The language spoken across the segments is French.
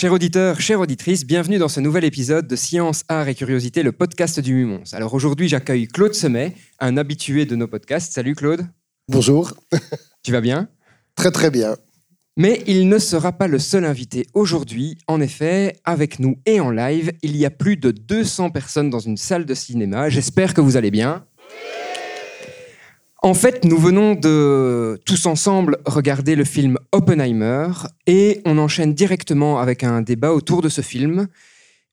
Chers auditeurs, chères auditrices, bienvenue dans ce nouvel épisode de Science, Art et Curiosité, le podcast du Mumons. Alors aujourd'hui, j'accueille Claude Semet, un habitué de nos podcasts. Salut Claude. Bonjour. Tu vas bien? Très très bien. Mais il ne sera pas le seul invité aujourd'hui. En effet, avec nous et en live, il y a plus de 200 personnes dans une salle de cinéma. J'espère que vous allez bien. En fait, nous venons de tous ensemble regarder le film Oppenheimer et on enchaîne directement avec un débat autour de ce film.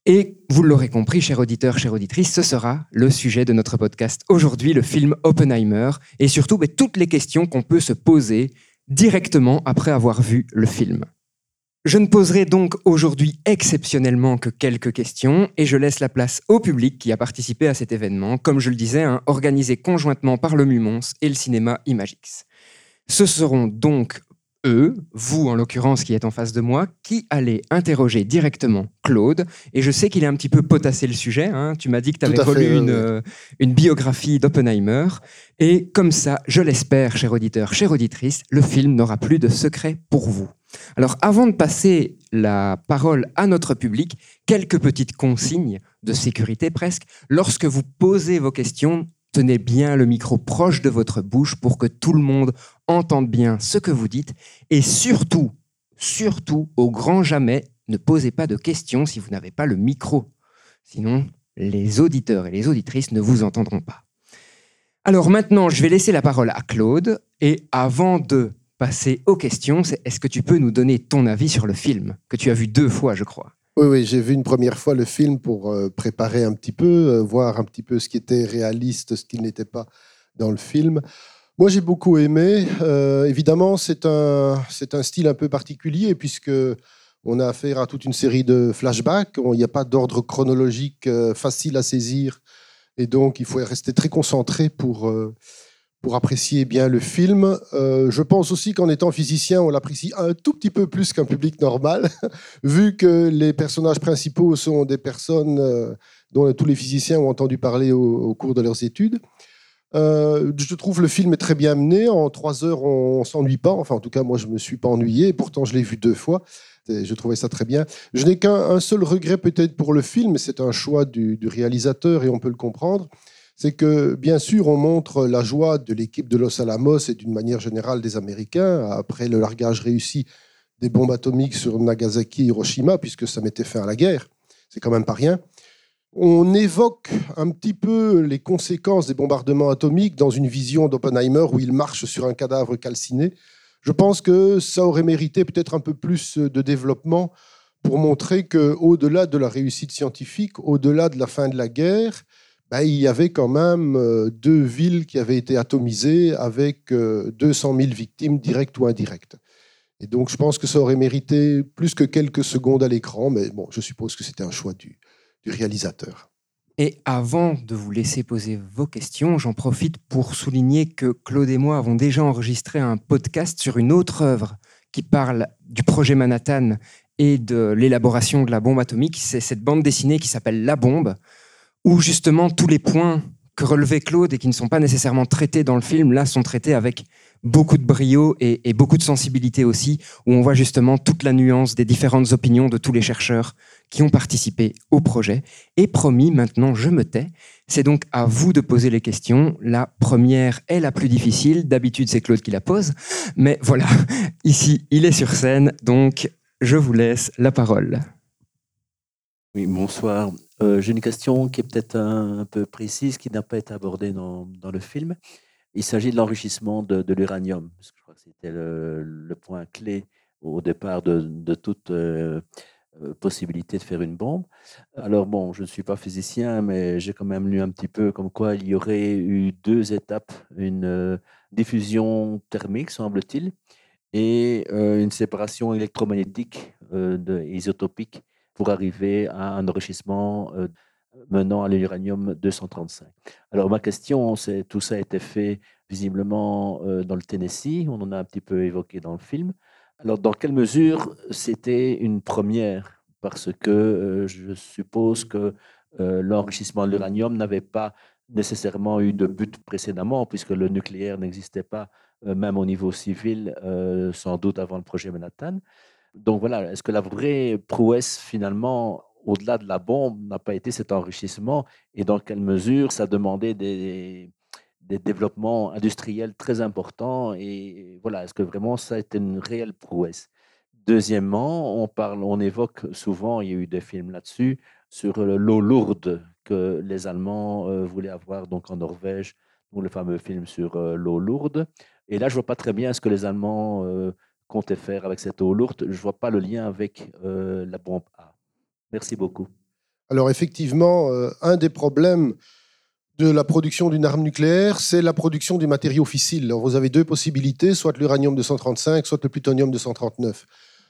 Et vous l'aurez compris, chers auditeurs, chères auditrices, ce sera le sujet de notre podcast aujourd'hui, le film Oppenheimer, et surtout ben, toutes les questions qu'on peut se poser directement après avoir vu le film. Je ne poserai donc aujourd'hui exceptionnellement que quelques questions et je laisse la place au public qui a participé à cet événement, comme je le disais, hein, organisé conjointement par le Mumons et le cinéma Imagix. Ce seront donc eux, vous en l'occurrence qui êtes en face de moi, qui allez interroger directement Claude. Et je sais qu'il est un petit peu potassé le sujet. hein. Tu m'as dit que tu avais relu une, euh, une biographie d'Oppenheimer. Et comme ça, je l'espère, cher auditeur, chère auditrice, le film n'aura plus de secret pour vous. Alors avant de passer la parole à notre public, quelques petites consignes de sécurité presque. Lorsque vous posez vos questions, tenez bien le micro proche de votre bouche pour que tout le monde entende bien ce que vous dites. Et surtout, surtout, au grand jamais, ne posez pas de questions si vous n'avez pas le micro. Sinon, les auditeurs et les auditrices ne vous entendront pas. Alors maintenant, je vais laisser la parole à Claude. Et avant de passer aux questions, est-ce que tu peux nous donner ton avis sur le film que tu as vu deux fois, je crois? Oui, oui, j'ai vu une première fois le film pour euh, préparer un petit peu, euh, voir un petit peu ce qui était réaliste, ce qui n'était pas dans le film. Moi, j'ai beaucoup aimé. Euh, évidemment, c'est un, c'est un style un peu particulier puisque on a affaire à toute une série de flashbacks. Il n'y a pas d'ordre chronologique facile à saisir. Et donc, il faut rester très concentré pour, pour apprécier bien le film. Euh, je pense aussi qu'en étant physicien, on l'apprécie un tout petit peu plus qu'un public normal, vu que les personnages principaux sont des personnes euh, dont tous les physiciens ont entendu parler au, cours de leurs études. Euh, je trouve le film très bien mené. En trois heures, on, ne s'ennuie pas. Enfin, en tout cas, moi, je me suis pas ennuyé. Pourtant, je l'ai vu deux fois. Je trouvais ça très bien. Je n'ai qu'un un seul regret peut-être pour le film, c'est un choix du réalisateur et on peut le comprendre. C'est que, bien sûr, on montre la joie de l'équipe de Los Alamos et d'une manière générale des Américains après le largage réussi des bombes atomiques sur Nagasaki et Hiroshima, puisque ça mettait fin à la guerre. C'est quand même pas rien. On évoque un petit peu les conséquences des bombardements atomiques dans une vision d'Oppenheimer où il marche sur un cadavre calciné. Je pense que ça aurait mérité peut-être un peu plus de développement pour montrer que, au-delà de la réussite scientifique, au-delà de la fin de la guerre, ben, il y avait quand même euh, deux villes qui avaient été atomisées avec euh, 200 000 victimes directes ou indirectes. Et donc, je pense que ça aurait mérité plus que quelques secondes à l'écran, mais bon, je suppose que c'était un choix du réalisateur. Et avant de vous laisser poser vos questions, j'en profite pour souligner que Claude et moi avons déjà enregistré un podcast sur une autre œuvre qui parle du projet Manhattan et de l'élaboration de la bombe atomique. C'est cette bande dessinée qui s'appelle La bombe, où justement tous les points que relevait Claude et qui ne sont pas nécessairement traités dans le film, là, sont traités avec beaucoup de brio et, beaucoup de sensibilité aussi, où on voit justement toute la nuance des différentes opinions de tous les chercheurs qui ont participé au projet. Et promis, maintenant je me tais. C'est donc à vous de poser les questions. La première est la plus difficile. D'habitude, c'est Claude qui la pose. Mais voilà, ici, il est sur scène, donc je vous laisse la parole. Oui, bonsoir. Euh, J'ai une question qui est peut-être un, peu précise, qui n'a pas été abordée dans, dans le film. Il s'agit de l'enrichissement de, l'uranium. parce que Je crois que c'était le, point clé au départ de, de toute euh, euh, possibilité de faire une bombe. Alors bon, je ne suis pas physicien, mais j'ai quand même lu un petit peu comme quoi il y aurait eu deux étapes, une diffusion thermique, semble-t-il, et une séparation électromagnétique euh, isotopique pour arriver à un enrichissement euh, menant à l'uranium 235. Alors ma question, c'est tout ça a été fait visiblement euh, dans le Tennessee, on en a un petit peu évoqué dans le film. Alors dans quelle mesure c'était une première? Parce que euh, je suppose que l'enrichissement de l'uranium n'avait pas nécessairement eu de but précédemment, puisque le nucléaire n'existait pas, même au niveau civil, sans doute avant le projet Manhattan. Donc voilà, est-ce que la vraie prouesse finalement au-delà de la bombe, n'a pas été cet enrichissement? Et dans quelle mesure ça demandait des, des développements industriels très importants? Et voilà, est-ce que vraiment ça a été une réelle prouesse? Deuxièmement, on parle, on évoque souvent, il y a eu des films là-dessus, sur l'eau lourde que les Allemands euh, voulaient avoir donc en Norvège, ou le fameux film sur euh, l'eau lourde. Et là, je vois pas très bien ce que les Allemands euh, comptaient faire avec cette eau lourde. Je vois pas le lien avec la bombe A. Merci beaucoup. Alors effectivement, euh, un des problèmes de la production d'une arme nucléaire, c'est la production du matériau fissile. Alors, vous avez deux possibilités, soit l'uranium 235, soit le plutonium 239.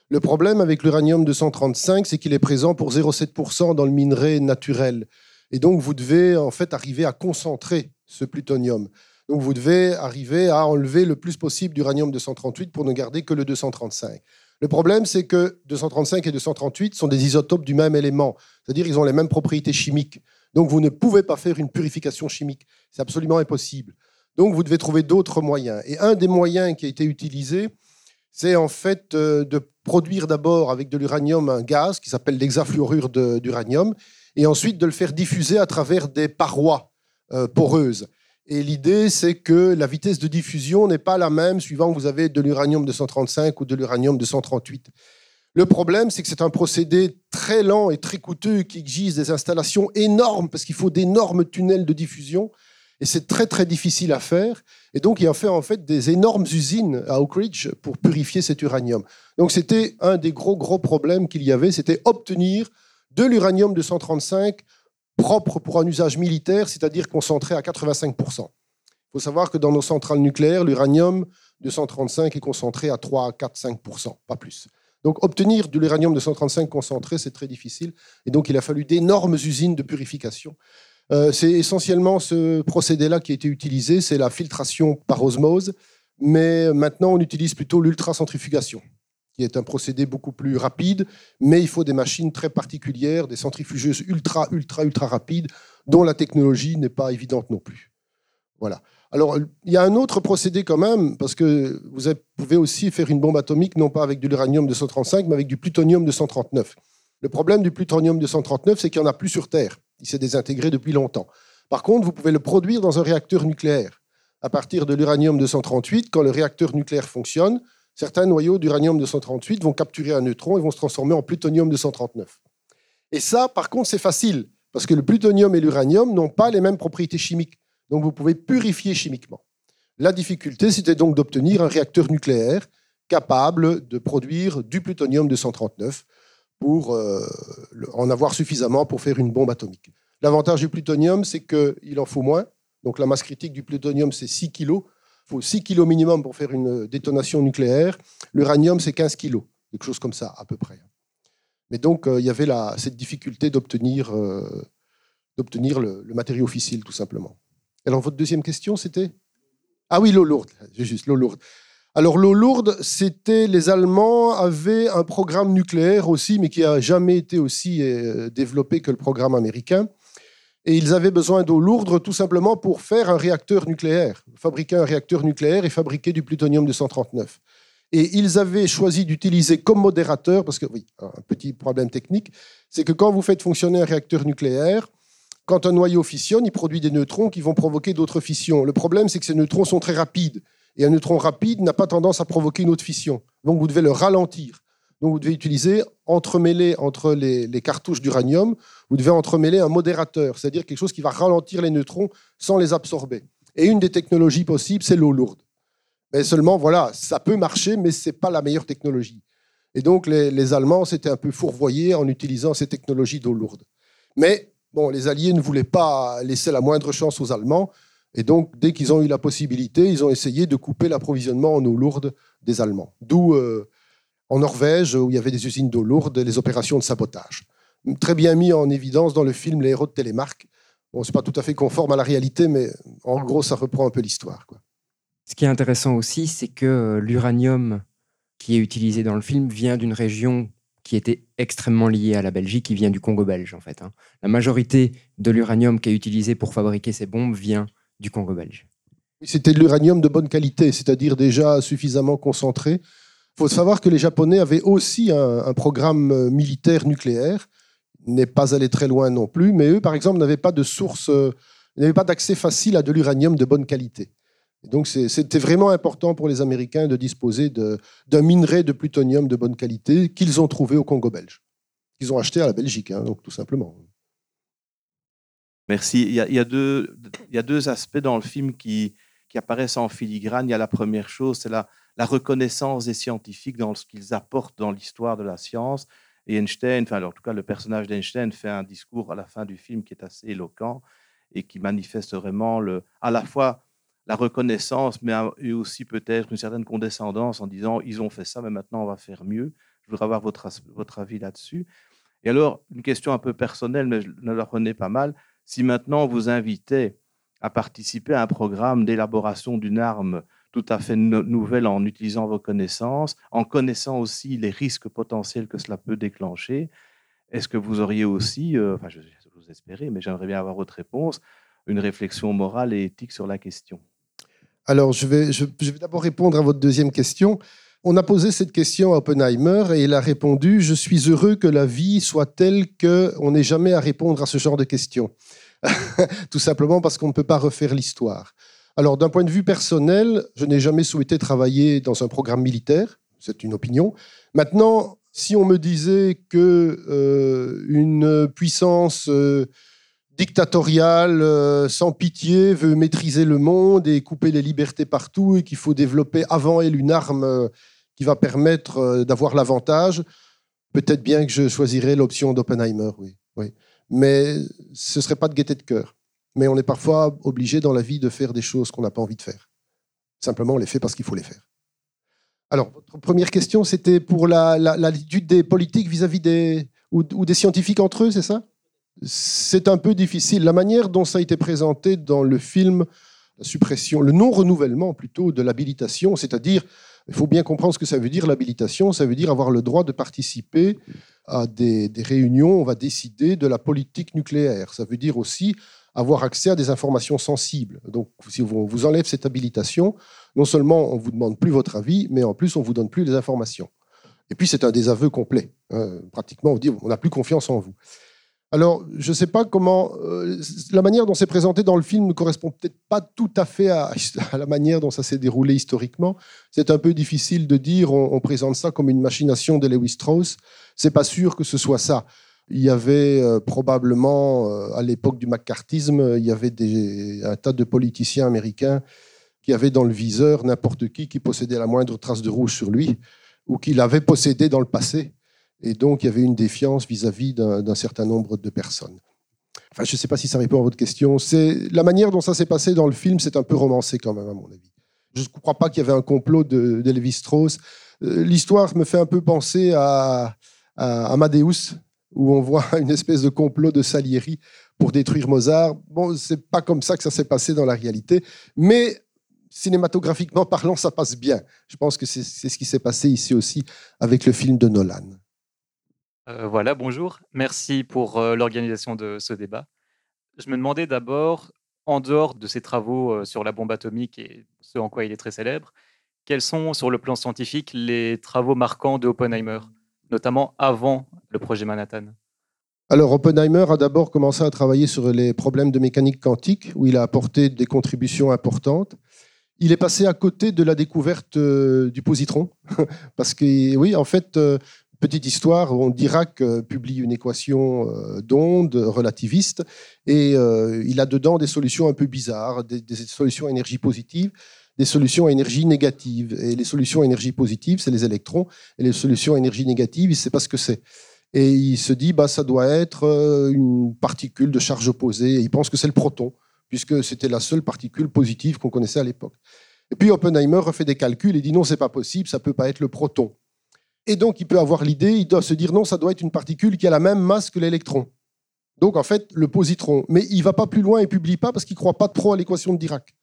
Le problème avec l'uranium 235, c'est qu'il est présent pour 0,7% dans le minerai naturel. Et donc, vous devez en fait arriver à concentrer ce plutonium. Donc, vous devez arriver à enlever le plus possible d'uranium 238 pour ne garder que le 235. Le problème, c'est que 235 et 238 sont des isotopes du même élément, c'est-à-dire ils ont les mêmes propriétés chimiques. Donc vous ne pouvez pas faire une purification chimique, c'est absolument impossible. Donc vous devez trouver d'autres moyens. Et un des moyens qui a été utilisé, c'est en fait euh, de produire d'abord avec de l'uranium un gaz qui s'appelle l'hexafluorure d'uranium, et ensuite de le faire diffuser à travers des parois euh, poreuses. Et l'idée, c'est que la vitesse de diffusion n'est pas la même suivant que vous avez de l'uranium 235 ou de l'uranium 238. Le problème, c'est que c'est un procédé très lent et très coûteux qui exige des installations énormes parce qu'il faut d'énormes tunnels de diffusion et c'est très très difficile à faire. Et donc, il a fait en fait des énormes usines à Oak Ridge pour purifier cet uranium. Donc, c'était un des gros gros problèmes qu'il y avait, c'était obtenir de l'uranium 235 propre pour un usage militaire, c'est-à-dire concentré à 85%. Il faut savoir que dans nos centrales nucléaires, l'uranium 235 est concentré à 3, 4, 5%, pas plus. Donc obtenir de l'uranium 235 concentré, c'est très difficile. Et donc il a fallu d'énormes usines de purification. Euh, c'est essentiellement ce procédé-là qui a été utilisé, c'est la filtration par osmose. Mais maintenant, on utilise plutôt l'ultracentrifugation qui est un procédé beaucoup plus rapide, mais il faut des machines très particulières, des centrifugeuses ultra, ultra, ultra rapides, dont la technologie n'est pas évidente non plus. Voilà. Alors, il y a un autre procédé quand même, parce que vous pouvez aussi faire une bombe atomique, non pas avec de l'uranium 235, mais avec du plutonium 239. Le problème du plutonium 239, c'est qu'il n'y en a plus sur Terre. Il s'est désintégré depuis longtemps. Par contre, vous pouvez le produire dans un réacteur nucléaire. À partir de l'uranium 238, quand le réacteur nucléaire fonctionne, certains noyaux d'uranium-238 vont capturer un neutron et vont se transformer en plutonium-239. Et ça, par contre, c'est facile, parce que le plutonium et l'uranium n'ont pas les mêmes propriétés chimiques. Donc vous pouvez purifier chimiquement. La difficulté, c'était donc d'obtenir un réacteur nucléaire capable de produire du plutonium-239 pour euh, en avoir suffisamment pour faire une bombe atomique. L'avantage du plutonium, c'est qu'il en faut moins. Donc la masse critique du plutonium, c'est 6 kg il faut 6 kg minimum pour faire une détonation nucléaire. L'uranium, c'est 15 kg, quelque chose comme ça, à peu près. Mais donc, euh, il y avait cette difficulté d'obtenir euh, le, matériau fissile, tout simplement. Alors, votre deuxième question, c'était? Ah oui, l'eau lourde. juste, l'eau lourde. Alors, l'eau lourde, c'était les Allemands avaient un programme nucléaire aussi, mais qui n'a jamais été aussi euh, développé que le programme américain et ils avaient besoin d'eau lourde tout simplement pour faire un réacteur nucléaire, fabriquer un réacteur nucléaire et fabriquer du plutonium-239. Et ils avaient choisi d'utiliser comme modérateur, parce que oui, un petit problème technique, c'est que quand vous faites fonctionner un réacteur nucléaire, quand un noyau fissionne, il produit des neutrons qui vont provoquer d'autres fissions. Le problème, c'est que ces neutrons sont très rapides. Et un neutron rapide n'a pas tendance à provoquer une autre fission. Donc vous devez le ralentir. Donc vous devez utiliser, entremêler entre les, cartouches d'uranium, vous devez entremêler un modérateur, c'est-à-dire quelque chose qui va ralentir les neutrons sans les absorber. Et une des technologies possibles, c'est l'eau lourde. Mais seulement, voilà, ça peut marcher, mais ce n'est pas la meilleure technologie. Et donc les, Allemands s'étaient un peu fourvoyés en utilisant ces technologies d'eau lourde. Mais bon, les Alliés ne voulaient pas laisser la moindre chance aux Allemands. Et donc, dès qu'ils ont eu la possibilité, ils ont essayé de couper l'approvisionnement en eau lourde des Allemands. D'où euh, en Norvège, où il y avait des usines d'eau lourde, les opérations de sabotage. très bien mis en évidence dans le film Les héros de Télémark. Bon, c'est pas tout à fait conforme à la réalité, mais en gros, ça reprend un peu l'histoire. Ce qui est intéressant aussi, c'est que euh, l'uranium qui est utilisé dans le film vient d'une région qui était extrêmement liée à la Belgique, qui vient du Congo belge en fait. hein. La majorité de l'uranium qui est utilisé pour fabriquer ces bombes vient du Congo belge. C'était de l'uranium de bonne qualité, c'est-à-dire déjà suffisamment concentré. Il faut savoir que les Japonais avaient aussi un, programme euh, militaire nucléaire, n'est pas allé très loin non plus, mais eux, par exemple, n'avaient pas de source, euh, n'avaient pas d'accès facile à de l'uranium de bonne qualité. Donc c'était vraiment important pour les Américains de disposer d'un minerai de plutonium de bonne qualité qu'ils ont trouvé au Congo belge, qu'ils ont acheté à la Belgique, hein, donc tout simplement. Merci. Il y, a, il y a deux, il y a deux aspects dans le film qui, qui apparaissent en filigrane. Il y a la première chose, c'est la, la reconnaissance des scientifiques dans ce qu'ils apportent dans l'histoire de la science. Et Einstein, enfin, en tout cas, le personnage d'Einstein fait un discours à la fin du film qui est assez éloquent et qui manifeste vraiment le, à la fois la reconnaissance, mais aussi peut-être une certaine condescendance en disant ils ont fait ça, mais maintenant on va faire mieux. Je voudrais avoir votre, votre avis là-dessus. Et alors, une question un peu personnelle, mais je ne la prenais pas mal. Si maintenant vous invitait à participer à un programme d'élaboration d'une arme tout à fait no- nouvelle en utilisant vos connaissances, en connaissant aussi les risques potentiels que cela peut déclencher, est-ce que vous auriez aussi, euh, enfin je, je vous espérer, mais j'aimerais bien avoir votre réponse, une réflexion morale et éthique sur la question? Alors, je vais, je vais d'abord répondre à votre deuxième question. On a posé cette question à Oppenheimer et il a répondu Je suis heureux que la vie soit telle qu'on n'ait jamais à répondre à ce genre de questions. Tout simplement parce qu'on ne peut pas refaire l'histoire. Alors, d'un point de vue personnel, je n'ai jamais souhaité travailler dans un programme militaire. C'est une opinion. Maintenant, si on me disait que euh, une puissance euh, dictatoriale, euh, sans pitié, veut maîtriser le monde et couper les libertés partout et qu'il faut développer avant elle une arme qui va permettre d'avoir l'avantage, peut-être bien que je choisirais l'option d'Oppenheimer, oui, oui. Mais ce ne serait pas de gaieté de cœur. Mais on est parfois obligé dans la vie de faire des choses qu'on n'a pas envie de faire. Simplement, on les fait parce qu'il faut les faire. Alors, votre première question, c'était pour la- la- des politiques vis-à-vis des... Ou, ou des scientifiques entre eux, c'est ça? C'est un peu difficile. La manière dont ça a été présenté dans le film, la suppression, le non-renouvellement plutôt de l'habilitation, c'est-à-dire, il faut bien comprendre ce que ça veut dire l'habilitation, ça veut dire avoir le droit de participer à des, des réunions, on va décider de la politique nucléaire. Ça veut dire aussi avoir accès à des informations sensibles. Donc, si on vous enlève cette habilitation, non seulement on vous demande plus votre avis, mais en plus on vous donne plus les informations. Et puis c'est un désaveu complet. hein. Pratiquement, on dit on n'a plus confiance en vous. Alors, je ne sais pas comment. euh, la manière dont c'est présenté dans le film ne correspond peut-être pas tout à fait à, à la manière dont ça s'est déroulé historiquement. C'est un peu difficile de dire on, on présente ça comme une machination de Lewis Strauss. C'est pas sûr que ce soit ça. Il y avait euh, probablement, euh, à l'époque du macartisme, il y avait un tas de politiciens américains qui avaient dans le viseur n'importe qui qui possédait la moindre trace de rouge sur lui ou qui l'avait possédé dans le passé. Et donc, il y avait une défiance vis-à-vis d'un certain nombre de personnes. Enfin, je ne sais pas si ça répond à votre question. C'est la manière dont ça s'est passé dans le film, c'est un peu romancé quand même, à mon avis. Je ne crois pas qu'il y avait un complot de, de Lévi Strauss. Euh, L'histoire me fait un peu penser à, à Amadeus, où on voit une espèce de complot de Salieri pour détruire Mozart. Bon, c'est pas comme ça que ça s'est passé dans la réalité, mais cinématographiquement parlant, ça passe bien. Je pense que c'est ce qui s'est passé ici aussi avec le film de Nolan. Euh, voilà, bonjour. Merci pour euh, l'organisation de ce débat. Je me demandais d'abord, en dehors de ses travaux euh, sur la bombe atomique et ce en quoi il est très célèbre, quels sont, sur le plan scientifique, les travaux marquants de Oppenheimer, notamment avant le projet Manhattan Alors, Oppenheimer a d'abord commencé à travailler sur les problèmes de mécanique quantique, où il a apporté des contributions importantes. Il est passé à côté de la découverte euh, du positron, parce que, oui, en fait, euh, petite histoire, on Dirac publie une équation euh, d'onde relativiste, et il a dedans des solutions un peu bizarres, des, solutions énergie positive, des solutions à énergie négative. Et les solutions à énergie positive, c'est les électrons, et les solutions à énergie négative, il ne sait pas ce que c'est. Et il se dit, bah, ça doit être euh, une particule de charge opposée. Et il pense que c'est le proton, puisque c'était la seule particule positive qu'on connaissait à l'époque. Et puis Oppenheimer refait des calculs et dit non, c'est pas possible, ça peut pas être le proton. Et donc, il peut avoir l'idée, il doit se dire non, ça doit être une particule qui a la même masse que l'électron. Donc, en fait, le positron. Mais il va pas plus loin et publie pas parce qu'il croit pas trop à l'équation de Dirac.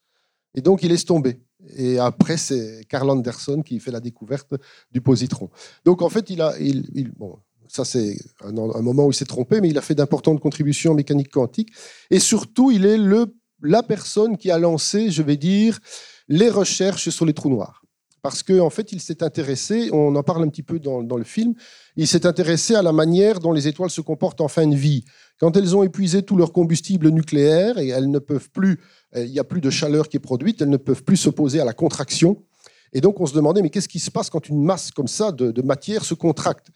Et donc, il laisse tomber. Et après, c'est Karl Anderson qui fait la découverte du positron. Donc, en fait, il a, il, bon, ça c'est un, moment où il s'est trompé, mais il a fait d'importantes contributions en mécanique quantique. Et surtout, il est le, la personne qui a lancé, je vais dire, les recherches sur les trous noirs parce qu'en en fait, il s'est intéressé, on en parle un petit peu dans, le film, il s'est intéressé à la manière dont les étoiles se comportent en fin de vie. Quand elles ont épuisé tout leur combustible nucléaire et elles ne peuvent plus, il n'y a plus de chaleur qui est produite, elles ne peuvent plus s'opposer à la contraction. Et donc, on se demandait, mais qu'est-ce qui se passe quand une masse comme ça de, matière se contracte?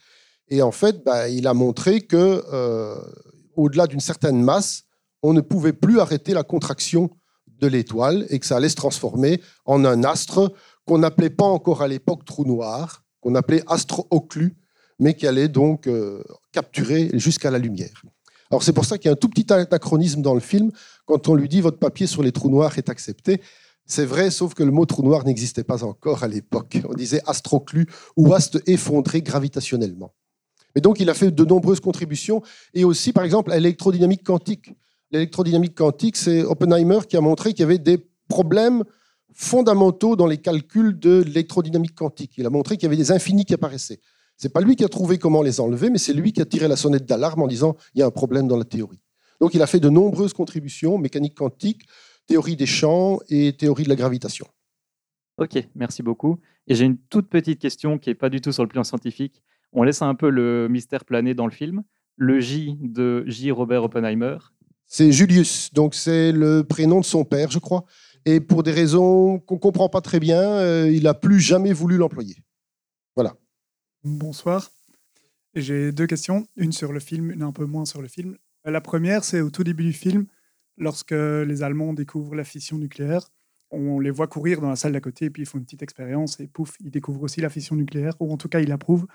Et en fait, bah, il a montré que, euh, au-delà d'une certaine masse, on ne pouvait plus arrêter la contraction de l'étoile et que ça allait se transformer en un astre qu'on n'appelait pas encore à l'époque trou noir, qu'on appelait astro-occlus, mais qui allait donc euh, capturer jusqu'à la lumière. Alors c'est pour ça qu'il y a un tout petit anachronisme dans le film. Quand on lui dit votre papier sur les trous noirs est accepté, c'est vrai, sauf que le mot trou noir n'existait pas encore à l'époque. On disait astroclus ou astre effondré gravitationnellement. Mais donc il a fait de nombreuses contributions et aussi par exemple à l'électrodynamique quantique. L'électrodynamique quantique, c'est Oppenheimer qui a montré qu'il y avait des problèmes fondamentaux dans les calculs de l'électrodynamique quantique. Il a montré qu'il y avait des infinis qui apparaissaient. C'est pas lui qui a trouvé comment les enlever, mais c'est lui qui a tiré la sonnette d'alarme en disant il y a un problème dans la théorie. Donc il a fait de nombreuses contributions, mécanique quantique, théorie des champs et théorie de la gravitation. Ok, merci beaucoup. Et j'ai une toute petite question qui n'est pas du tout sur le plan scientifique. On laisse un peu le mystère planer dans le film. Le J de J. Robert Oppenheimer. C'est Julius, donc c'est le prénom de son père, je crois. Et pour des raisons qu'on ne comprend pas très bien, euh, il n'a plus jamais voulu l'employer. Voilà. Bonsoir. J'ai deux questions, une sur le film, une un peu moins sur le film. La première, c'est au tout début du film, lorsque les Allemands découvrent la fission nucléaire. On les voit courir dans la salle d'à côté, et puis ils font une petite expérience, et pouf, ils découvrent aussi la fission nucléaire, ou en tout cas, ils l'approuvent.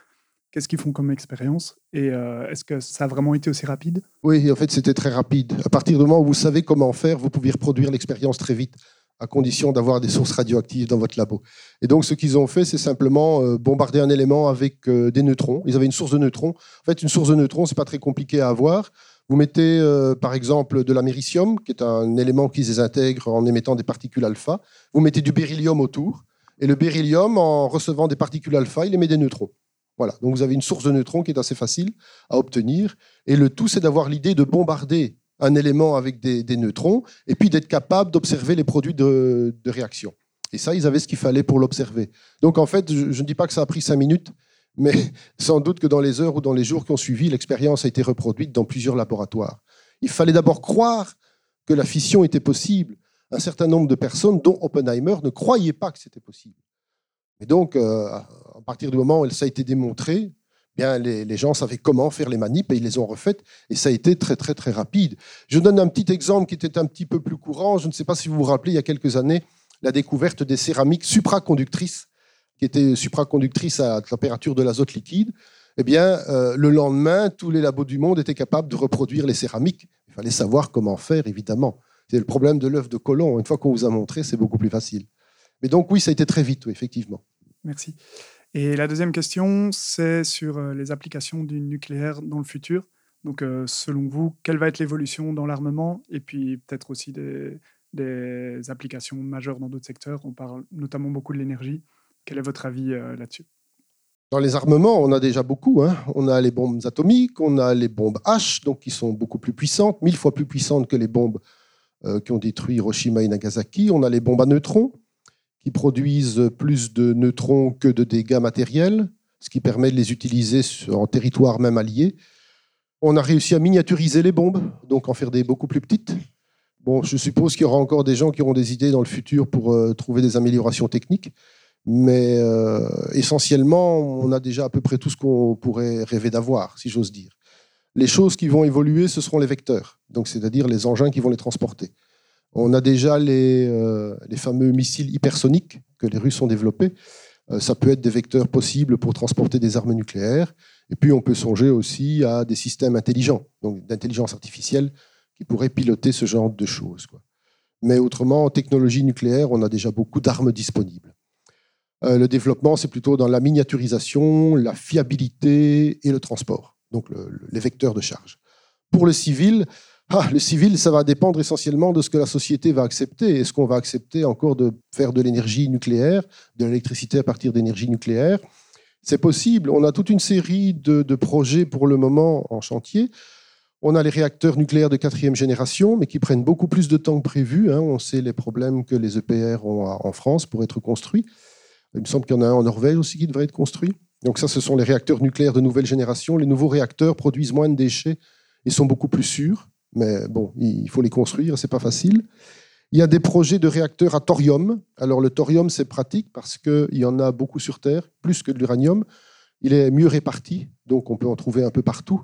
Qu'est-ce qu'ils font comme expérience Et euh, est-ce que ça a vraiment été aussi rapide? Oui, en fait, c'était très rapide. À partir du moment où vous savez comment faire, vous pouvez reproduire l'expérience très vite à condition d'avoir des sources radioactives dans votre labo. Et donc, ce qu'ils ont fait, c'est simplement euh, bombarder un élément avec euh, des neutrons. Ils avaient une source de neutrons. En fait, une source de neutrons, c'est pas très compliqué à avoir. Vous mettez, euh, par exemple, de l'américium, qui est un élément qui se désintègre en émettant des particules alpha. Vous mettez du beryllium autour. Et le beryllium, en recevant des particules alpha, il émet des neutrons. Voilà. Donc, vous avez une source de neutrons qui est assez facile à obtenir. Et le tout, c'est d'avoir l'idée de bombarder un élément avec des, neutrons, et puis d'être capable d'observer les produits de, réaction. Et ça, ils avaient ce qu'il fallait pour l'observer. Donc en fait, je, ne dis pas que ça a pris cinq minutes, mais sans doute que dans les heures ou dans les jours qui ont suivi, l'expérience a été reproduite dans plusieurs laboratoires. Il fallait d'abord croire que la fission était possible. Un certain nombre de personnes, dont Oppenheimer, ne croyaient pas que c'était possible. Et donc, euh, à partir du moment où ça a été démontré, bien, les, gens savaient comment faire les manips et ils les ont refaites. Et ça a été très, très, très rapide. Je donne un petit exemple qui était un petit peu plus courant. Je ne sais pas si vous vous rappelez, il y a quelques années, la découverte des céramiques supraconductrices, qui étaient supraconductrices à température de l'azote liquide. Eh bien, euh, le lendemain, tous les labos du monde étaient capables de reproduire les céramiques. Il fallait savoir comment faire, évidemment. C'est le problème de l'œuf de Colomb. Une fois qu'on vous a montré, c'est beaucoup plus facile. Mais donc, oui, ça a été très vite, effectivement. Merci. Et la deuxième question, c'est sur euh, les applications du nucléaire dans le futur. Donc, euh, selon vous, quelle va être l'évolution dans l'armement et puis peut-être aussi des, applications majeures dans d'autres secteurs? On parle notamment beaucoup de l'énergie. Quel est votre avis euh, là-dessus? Dans les armements, on a déjà beaucoup. Hein. On a les bombes atomiques, on a les bombes H, donc qui sont beaucoup plus puissantes, mille fois plus puissantes que les bombes qui ont détruit Hiroshima et Nagasaki. On a les bombes à neutrons qui produisent plus de neutrons que de dégâts matériels, ce qui permet de les utiliser en territoire même allié. On a réussi à miniaturiser les bombes, donc en faire des beaucoup plus petites. Bon, je suppose qu'il y aura encore des gens qui auront des idées dans le futur pour euh, trouver des améliorations techniques, mais euh, essentiellement, on a déjà à peu près tout ce qu'on pourrait rêver d'avoir, si j'ose dire. Les choses qui vont évoluer, ce seront les vecteurs, donc c'est-à-dire les engins qui vont les transporter. On a déjà euh, les, fameux missiles hypersoniques que les Russes ont développés. Euh, ça peut être des vecteurs possibles pour transporter des armes nucléaires. Et puis, on peut songer aussi à des systèmes intelligents, donc d'intelligence artificielle, qui pourraient piloter ce genre de choses. Mais autrement, en technologie nucléaire, on a déjà beaucoup d'armes disponibles. Euh, le développement, c'est plutôt dans la miniaturisation, la fiabilité et le transport, donc les vecteurs de charge. Pour le civil, ah, le civil, ça va dépendre essentiellement de ce que la société va accepter. Est-ce qu'on va accepter encore de faire de l'énergie nucléaire, de l'électricité à partir d'énergie nucléaire? C'est possible. On a toute une série de, projets pour le moment en chantier. On a les réacteurs nucléaires de quatrième génération, mais qui prennent beaucoup plus de temps que prévu. Hein. On sait les problèmes que les EPR ont en France pour être construits. Il me semble qu'il y en a un en Norvège aussi qui devrait être construit. Donc ça, ce sont les réacteurs nucléaires de nouvelle génération. Les nouveaux réacteurs produisent moins de déchets et sont beaucoup plus sûrs. Mais bon, il faut les construire, c'est pas facile. Il y a des projets de réacteurs à thorium. Alors le thorium, c'est pratique parce qu'il y en a beaucoup sur Terre, plus que de l'uranium. Il est mieux réparti, donc on peut en trouver un peu partout.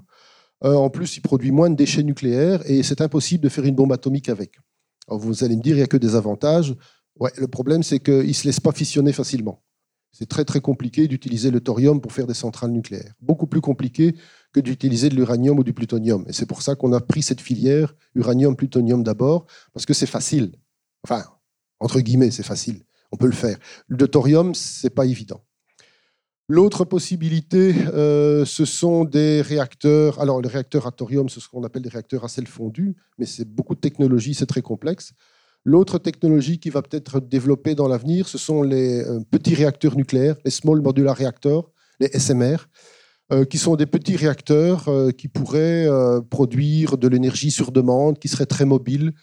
Euh, en plus, il produit moins de déchets nucléaires et c'est impossible de faire une bombe atomique avec. Alors vous allez me dire, il n'y a que des avantages. Ouais, le problème, c'est qu'il ne se laisse pas fissionner facilement. C'est très très compliqué d'utiliser le thorium pour faire des centrales nucléaires. Beaucoup plus compliqué que d'utiliser de l'uranium ou du plutonium. Et c'est pour ça qu'on a pris cette filière uranium-plutonium d'abord, parce que c'est facile. Enfin, entre guillemets, c'est facile. On peut le faire. Le thorium, c'est pas évident. L'autre possibilité, euh, ce sont des réacteurs. Alors, les réacteurs à thorium, c'est ce qu'on appelle des réacteurs à sel fondu, mais c'est beaucoup de technologie, c'est très complexe. L'autre technologie qui va peut-être être développée dans l'avenir, ce sont les euh, petits réacteurs nucléaires, les Small Modular Reactors, les SMR, qui sont des petits réacteurs euh, qui pourraient produire de l'énergie sur demande, qui seraient très mobiles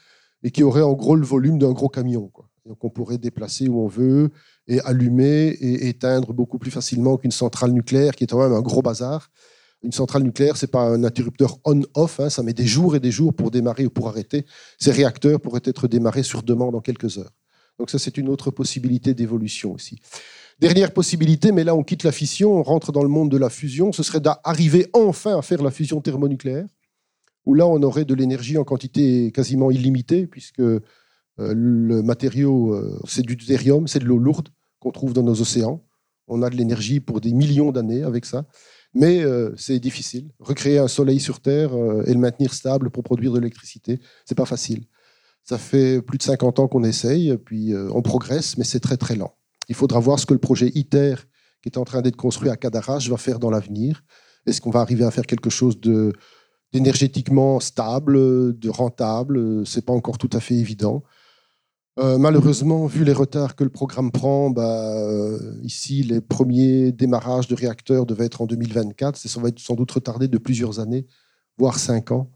et qui auraient en gros le volume d'un gros camion. Donc on pourrait déplacer où on veut et allumer et éteindre beaucoup plus facilement qu'une centrale nucléaire qui est quand même un gros bazar. Une centrale nucléaire, ce n'est pas un interrupteur on-off, hein, ça met des jours et des jours pour démarrer ou pour arrêter. Ces réacteurs pourraient être démarrés sur demande en quelques heures. Donc ça, c'est une autre possibilité d'évolution aussi. Dernière possibilité, mais là on quitte la fission, on rentre dans le monde de la fusion, ce serait d'arriver enfin à faire la fusion thermonucléaire, où là on aurait de l'énergie en quantité quasiment illimitée, puisque euh, le matériau, euh, c'est du deutérium, c'est de l'eau lourde qu'on trouve dans nos océans. On a de l'énergie pour des millions d'années avec ça. Mais euh, c'est difficile. Recréer un soleil sur Terre et le maintenir stable pour produire de l'électricité, c'est pas facile. Ça fait plus de 50 ans qu'on essaye, puis on progresse, mais c'est très très lent. Il faudra voir ce que le projet ITER, qui est en train d'être construit à Cadarache, va faire dans l'avenir. Est-ce qu'on va arriver à faire quelque chose de d'énergétiquement stable, de rentable? C'est pas encore tout à fait évident. Euh, malheureusement, vu les retards que le programme prend, bah, euh, ici, les premiers démarrages de réacteurs devaient être en 2024. Ça va être sans doute retardé de plusieurs années, voire cinq ans.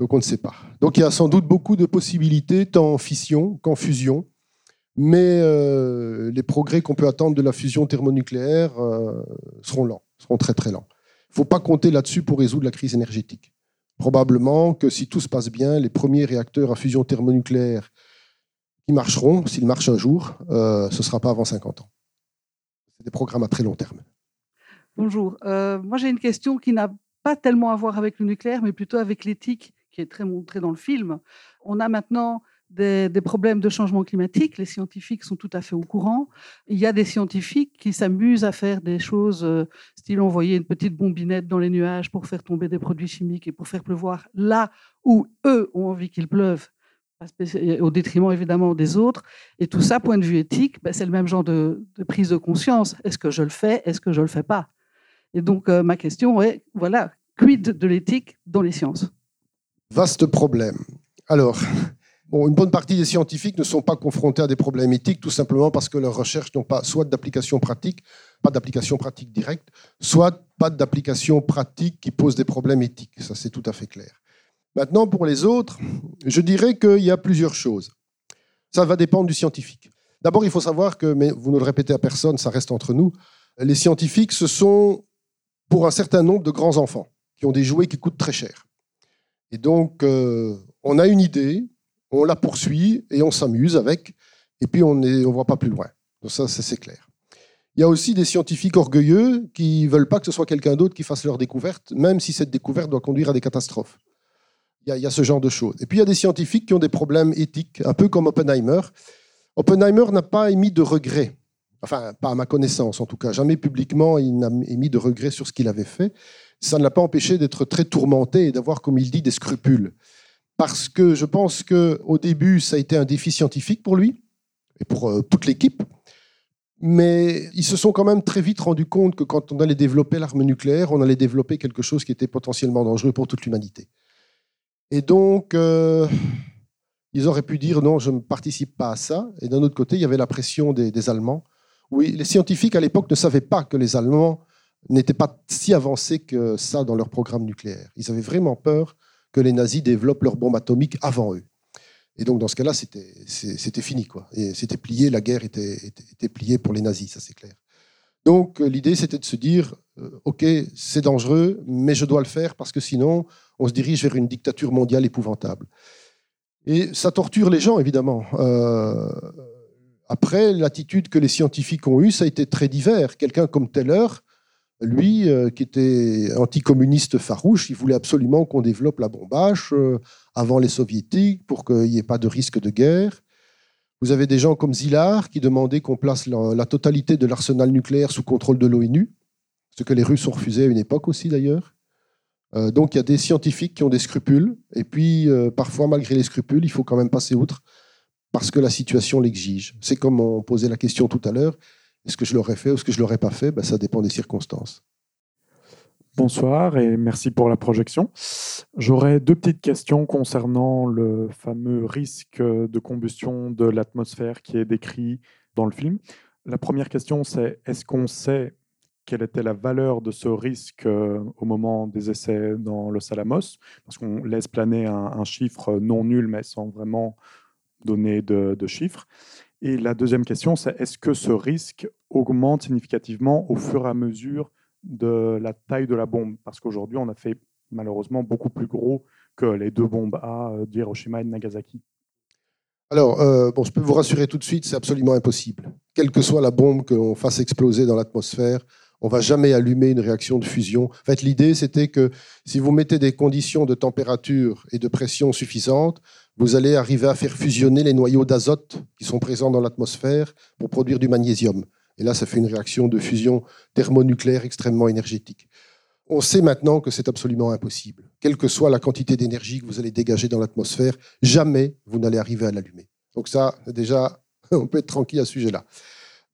Donc on ne sait pas. Donc il y a sans doute beaucoup de possibilités, tant en fission qu'en fusion. Mais euh, les progrès qu'on peut attendre de la fusion thermonucléaire seront lents, seront très très lents. Il ne faut pas compter là-dessus pour résoudre la crise énergétique. Probablement que si tout se passe bien, les premiers réacteurs à fusion thermonucléaire qui marcheront, s'ils marchent un jour, euh, ce ne sera pas avant 50 ans. C'est des programmes à très long terme. Bonjour. Euh, moi, j'ai une question qui n'a pas tellement à voir avec le nucléaire, mais plutôt avec l'éthique, qui est très montrée dans le film. On a maintenant des, problèmes de changement climatique. Les scientifiques sont tout à fait au courant. Il y a des scientifiques qui s'amusent à faire des choses, euh, style envoyer une petite bombinette dans les nuages pour faire tomber des produits chimiques et pour faire pleuvoir là où eux ont envie qu'il pleuve au détriment évidemment des autres. Et tout ça, point de vue éthique, ben, c'est le même genre de, prise de conscience. Est-ce que je le fais? Est-ce que je le fais pas? Et donc, euh, ma question est, voilà, quid de l'éthique dans les sciences? Vaste problème. Alors, bon, une bonne partie des scientifiques ne sont pas confrontés à des problèmes éthiques, tout simplement parce que leurs recherches n'ont pas soit d'application pratique, pas d'application pratique directe, soit pas d'application pratique qui pose des problèmes éthiques. Ça, c'est tout à fait clair. Maintenant, pour les autres, je dirais qu'il y a plusieurs choses. Ça va dépendre du scientifique. D'abord, il faut savoir que, mais vous ne le répétez à personne, ça reste entre nous, les scientifiques, ce sont pour un certain nombre de grands enfants qui ont des jouets qui coûtent très cher. Et donc, euh, on a une idée, on la poursuit et on s'amuse avec, et puis on ne on voit pas plus loin. Donc ça, c'est clair. Il y a aussi des scientifiques orgueilleux qui ne veulent pas que ce soit quelqu'un d'autre qui fasse leur découverte, même si cette découverte doit conduire à des catastrophes. Il y, a, ce genre de choses. Et puis il y a des scientifiques qui ont des problèmes éthiques, un peu comme Oppenheimer. Oppenheimer n'a pas émis de regrets, enfin pas à ma connaissance en tout cas, jamais publiquement il n'a émis de regrets sur ce qu'il avait fait. Ça ne l'a pas empêché d'être très tourmenté et d'avoir, comme il dit, des scrupules. Parce que je pense qu'au début, ça a été un défi scientifique pour lui et pour euh, toute l'équipe. Mais ils se sont quand même très vite rendus compte que quand on allait développer l'arme nucléaire, on allait développer quelque chose qui était potentiellement dangereux pour toute l'humanité. Et donc, euh, ils auraient pu dire non, je ne participe pas à ça. Et d'un autre côté, il y avait la pression des, Allemands. Oui, les scientifiques à l'époque ne savaient pas que les Allemands n'étaient pas si avancés que ça dans leur programme nucléaire. Ils avaient vraiment peur que les nazis développent leur bombe atomique avant eux. Et donc, dans ce cas-là, c'était fini. Quoi. Et c'était plié, la guerre était, était, pliée pour les nazis, ça c'est clair. Donc, euh, l'idée, c'était de se dire, euh, OK, c'est dangereux, mais je dois le faire parce que sinon, on se dirige vers une dictature mondiale épouvantable. Et ça torture les gens, évidemment. Euh, après, l'attitude que les scientifiques ont eue, ça a été très divers. Quelqu'un comme Teller, lui, euh, qui était anticommuniste farouche, il voulait absolument qu'on développe la bombe H euh, avant les soviétiques pour qu'il n'y ait pas de risque de guerre. Vous avez des gens comme Zillard qui demandaient qu'on place la, totalité de l'arsenal nucléaire sous contrôle de l'ONU, ce que les Russes ont refusé à une époque aussi d'ailleurs. Euh, donc il y a des scientifiques qui ont des scrupules, et puis parfois malgré les scrupules, il faut quand même passer outre parce que la situation l'exige. C'est comme on posait la question tout à l'heure, est-ce que je l'aurais fait ou est-ce que je l'aurais pas fait? Ben, Ça dépend des circonstances. Bonsoir et merci pour la projection. J'aurais deux petites questions concernant le fameux risque de combustion de l'atmosphère qui est décrit dans le film. La première question, c'est est-ce qu'on sait quelle était la valeur de ce risque euh, au moment des essais dans le Salamos? Parce qu'on laisse planer un, chiffre non nul, mais sans vraiment donner de, de chiffres. Et la deuxième question, c'est est-ce que ce risque augmente significativement au fur et à mesure de la taille de la bombe? Parce qu'aujourd'hui, on a fait malheureusement beaucoup plus gros que les deux bombes A euh, d'Hiroshima et de Nagasaki. Alors, euh, bon, je peux vous rassurer tout de suite, c'est absolument impossible. Quelle que soit la bombe qu'on fasse exploser dans l'atmosphère, on va jamais allumer une réaction de fusion. En fait, l'idée, c'était que si vous mettez des conditions de température et de pression suffisantes, vous allez arriver à faire fusionner les noyaux d'azote qui sont présents dans l'atmosphère pour produire du magnésium. Et là, ça fait une réaction de fusion thermonucléaire extrêmement énergétique. On sait maintenant que c'est absolument impossible. Quelle que soit la quantité d'énergie que vous allez dégager dans l'atmosphère, jamais vous n'allez arriver à l'allumer. Donc ça, déjà, on peut être tranquille à ce sujet-là.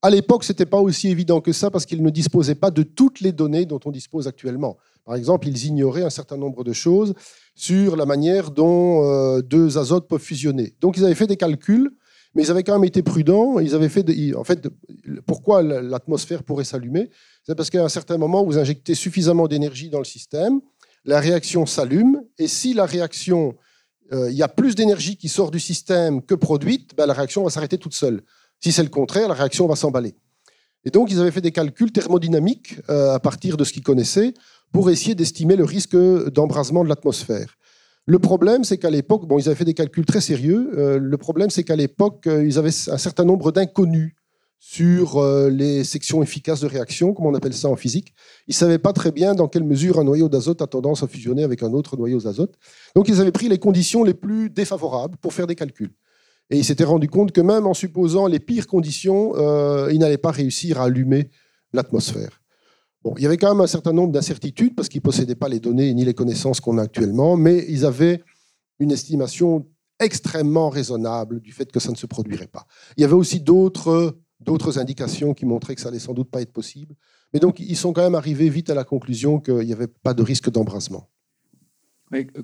À l'époque, ce n'était pas aussi évident que ça parce qu'ils ne disposaient pas de toutes les données dont on dispose actuellement. Par exemple, ils ignoraient un certain nombre de choses sur la manière dont euh, deux azotes peuvent fusionner. Donc, ils avaient fait des calculs, mais ils avaient quand même été prudents. Ils avaient fait, en fait, pourquoi l'atmosphère pourrait s'allumer? C'est parce qu'à un certain moment, vous injectez suffisamment d'énergie dans le système, la réaction s'allume, et si la réaction, euh, il y a plus d'énergie qui sort du système que produite, ben, la réaction va s'arrêter toute seule. Si c'est le contraire, la réaction va s'emballer. Et donc, ils avaient fait des calculs thermodynamiques euh, à partir de ce qu'ils connaissaient pour essayer d'estimer le risque d'embrasement de l'atmosphère. Le problème, c'est qu'à l'époque, bon, ils avaient fait des calculs très sérieux. Euh, le problème, c'est qu'à l'époque, euh, ils avaient un certain nombre d'inconnus sur les sections efficaces de réaction, comme on appelle ça en physique. Ils ne savaient pas très bien dans quelle mesure un noyau d'azote a tendance à fusionner avec un autre noyau d'azote. Donc, ils avaient pris les conditions les plus défavorables pour faire des calculs. Et il s'était rendu compte que même en supposant les pires conditions, euh, il n'allait pas réussir à allumer l'atmosphère. Bon, il y avait quand même un certain nombre d'incertitudes parce qu'ils ne possédaient pas les données ni les connaissances qu'on a actuellement, mais ils avaient une estimation extrêmement raisonnable du fait que ça ne se produirait pas. Il y avait aussi d'autres indications qui montraient que ça allait sans doute pas être possible. Mais donc, ils sont quand même arrivés vite à la conclusion qu'il n'y avait pas de risque d'embrasement.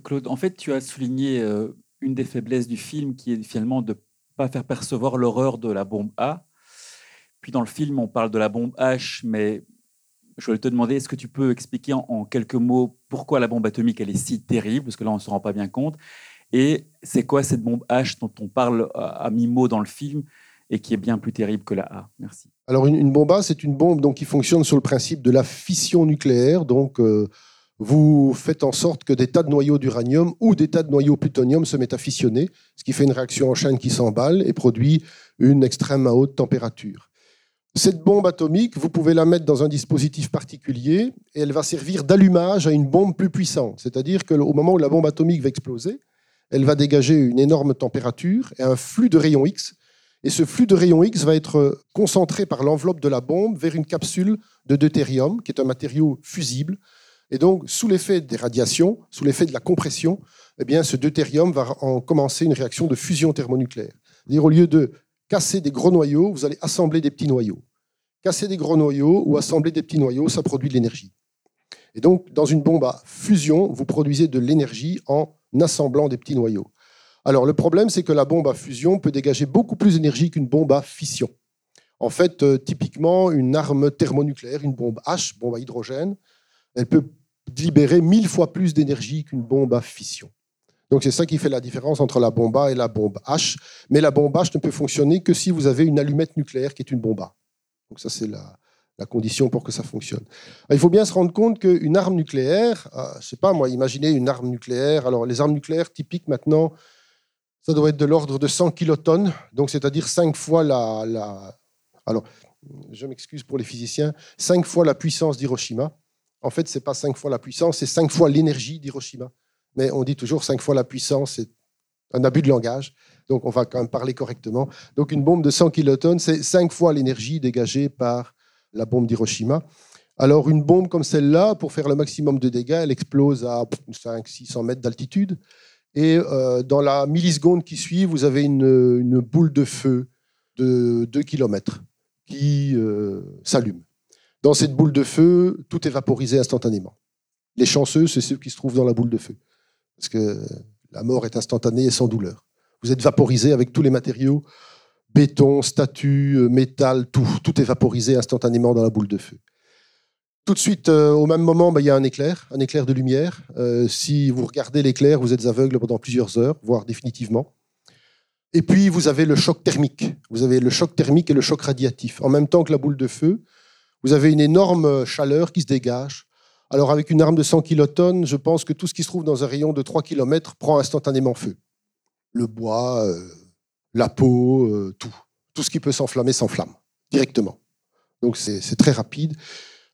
Claude, en fait, tu as souligné euh, une des faiblesses du film qui est finalement de pas faire percevoir l'horreur de la bombe A. Puis dans le film, on parle de la bombe H, mais je voulais te demander, est-ce que tu peux expliquer en, quelques mots pourquoi la bombe atomique elle est si terrible, parce que là on ne se rend pas bien compte, et c'est quoi cette bombe H dont on parle à, mi-mot dans le film et qui est bien plus terrible que la A? Merci. Alors une, bombe A, c'est une bombe donc, qui fonctionne sur le principe de la fission nucléaire, donc euh, vous faites en sorte que des tas de noyaux d'uranium ou des tas de noyaux plutonium se mettent à fissionner, ce qui fait une réaction en chaîne qui s'emballe et produit une extrême haute température. Cette bombe atomique, vous pouvez la mettre dans un dispositif particulier et elle va servir d'allumage à une bombe plus puissante. C'est-à-dire qu'au moment où la bombe atomique va exploser, elle va dégager une énorme température et un flux de rayons X. Et ce flux de rayons X va être concentré par l'enveloppe de la bombe vers une capsule de deutérium, qui est un matériau fusible, et donc, sous l'effet des radiations, sous l'effet de la compression, eh bien, ce deutérium va en commencer une réaction de fusion thermonucléaire. C'est-à-dire, au lieu de casser des gros noyaux, vous allez assembler des petits noyaux. casser des gros noyaux ou assembler des petits noyaux, ça produit de l'énergie. Et donc, dans une bombe à fusion, vous produisez de l'énergie en assemblant des petits noyaux. Alors, le problème, c'est que la bombe à fusion peut dégager beaucoup plus d'énergie qu'une bombe à fission. En fait, euh, typiquement, une arme thermonucléaire, une bombe H, bombe à hydrogène, elle peut libérer mille fois plus d'énergie qu'une bombe à fission. Donc c'est ça qui fait la différence entre la bombe A et la bombe H. Mais la bombe H ne peut fonctionner que si vous avez une allumette nucléaire qui est une bombe A. Donc ça c'est la, condition pour que ça fonctionne. il faut bien se rendre compte qu'une arme nucléaire, euh, je sais pas moi, imaginez une arme nucléaire. Alors les armes nucléaires typiques maintenant, ça doit être de l'ordre de 100 kilotonnes, donc c'est-à-dire 5 fois la, la... Alors je m'excuse pour les physiciens, 5 fois la puissance d'Hiroshima. En fait, ce n'est pas 5 fois la puissance, c'est 5 fois l'énergie d'Hiroshima mais on dit toujours cinq fois la puissance, c'est un abus de langage. Donc on va quand même parler correctement. Donc une bombe de 100 kilotonnes, c'est cinq fois l'énergie dégagée par la bombe d'Hiroshima. Alors une bombe comme celle-là, pour faire le maximum de dégâts, elle explose à 500-600 mètres d'altitude. Et euh, dans la milliseconde qui suit, vous avez une, boule de feu de 2 km qui euh, s'allume. Dans cette boule de feu, tout est vaporisé instantanément. Les chanceux, c'est ceux qui se trouvent dans la boule de feu parce que la mort est instantanée et sans douleur. Vous êtes vaporisé avec tous les matériaux, béton, statue, euh, métal, tout, tout est vaporisé instantanément dans la boule de feu. Tout de suite, euh, au même moment, bah, il y a un éclair, un éclair de lumière. Euh, si vous regardez l'éclair, vous êtes aveugle pendant plusieurs heures, voire définitivement. Et puis, vous avez le choc thermique. Vous avez le choc thermique et le choc radiatif. En même temps que la boule de feu, vous avez une énorme chaleur qui se dégage alors avec une arme de 100 kilotonnes, je pense que tout ce qui se trouve dans un rayon de 3 km prend instantanément feu. Le bois, euh, la peau, euh, tout. Tout ce qui peut s'enflammer s'enflamme directement. Donc c'est très rapide.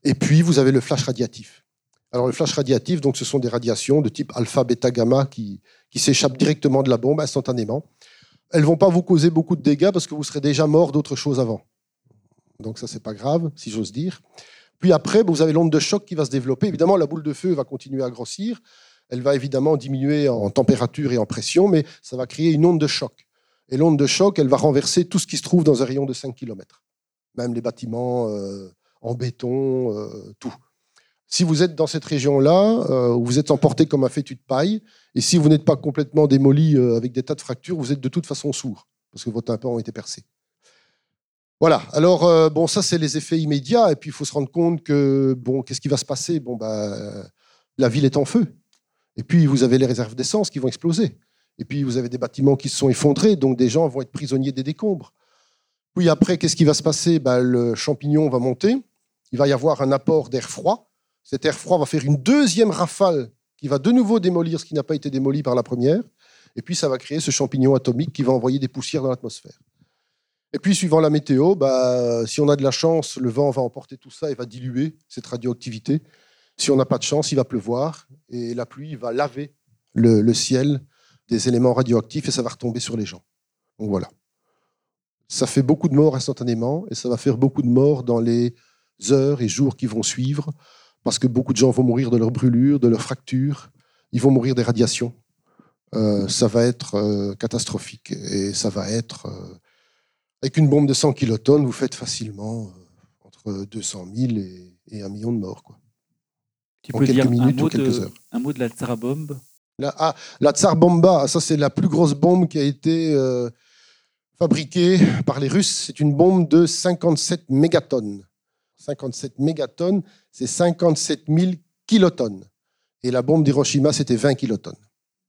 Et puis vous avez le flash radiatif. Alors le flash radiatif, donc ce sont des radiations de type alpha, bêta, gamma qui, qui s'échappent directement de la bombe instantanément. Elles vont pas vous causer beaucoup de dégâts parce que vous serez déjà mort d'autre chose avant. Donc ça c'est pas grave, si j'ose dire. Puis après, vous avez l'onde de choc qui va se développer. Évidemment, la boule de feu va continuer à grossir. Elle va évidemment diminuer en température et en pression, mais ça va créer une onde de choc. Et l'onde de choc, elle va renverser tout ce qui se trouve dans un rayon de 5 km. Même les bâtiments euh, en béton, euh, tout. Si vous êtes dans cette région-là, euh, vous êtes emporté comme un fétu de paille, et si vous n'êtes pas complètement démoli avec des tas de fractures, vous êtes de toute façon sourd, parce que vos tympans ont été percés. Voilà. Alors, euh, bon, ça, c'est les effets immédiats. Et puis, il faut se rendre compte que, bon, qu'est-ce qui va se passer? Bon, bah, la ville est en feu. Et puis, vous avez les réserves d'essence qui vont exploser. Et puis, vous avez des bâtiments qui se sont effondrés. Donc, des gens vont être prisonniers des décombres. Puis après, qu'est-ce qui va se passer? Bah, Le champignon va monter. Il va y avoir un apport d'air froid. Cet air froid va faire une deuxième rafale qui va de nouveau démolir ce qui n'a pas été démoli par la première. Et puis, ça va créer ce champignon atomique qui va envoyer des poussières dans l'atmosphère. Et puis, suivant la météo, bah, si on a de la chance, le vent va emporter tout ça et va diluer cette radioactivité. Si on n'a pas de chance, il va pleuvoir et la pluie va laver le, ciel des éléments radioactifs et ça va retomber sur les gens. Donc voilà. Ça fait beaucoup de morts instantanément et ça va faire beaucoup de morts dans les heures et jours qui vont suivre parce que beaucoup de gens vont mourir de leurs brûlures, de leurs fractures, ils vont mourir des radiations. Euh, ça va être euh, catastrophique et ça va être euh, avec une bombe de 100 kilotonnes, vous faites facilement euh, entre 200 000 et, et, un million de morts. Quoi. Tu peux dire un mot, de, heures. un mot de la Tsar Bombe la, ah, la Tsar Bomba, ça c'est la plus grosse bombe qui a été euh, fabriquée par les Russes. C'est une bombe de 57 mégatonnes. 57 mégatonnes, c'est 57 000 kilotonnes. Et la bombe d'Hiroshima, c'était 20 kilotonnes.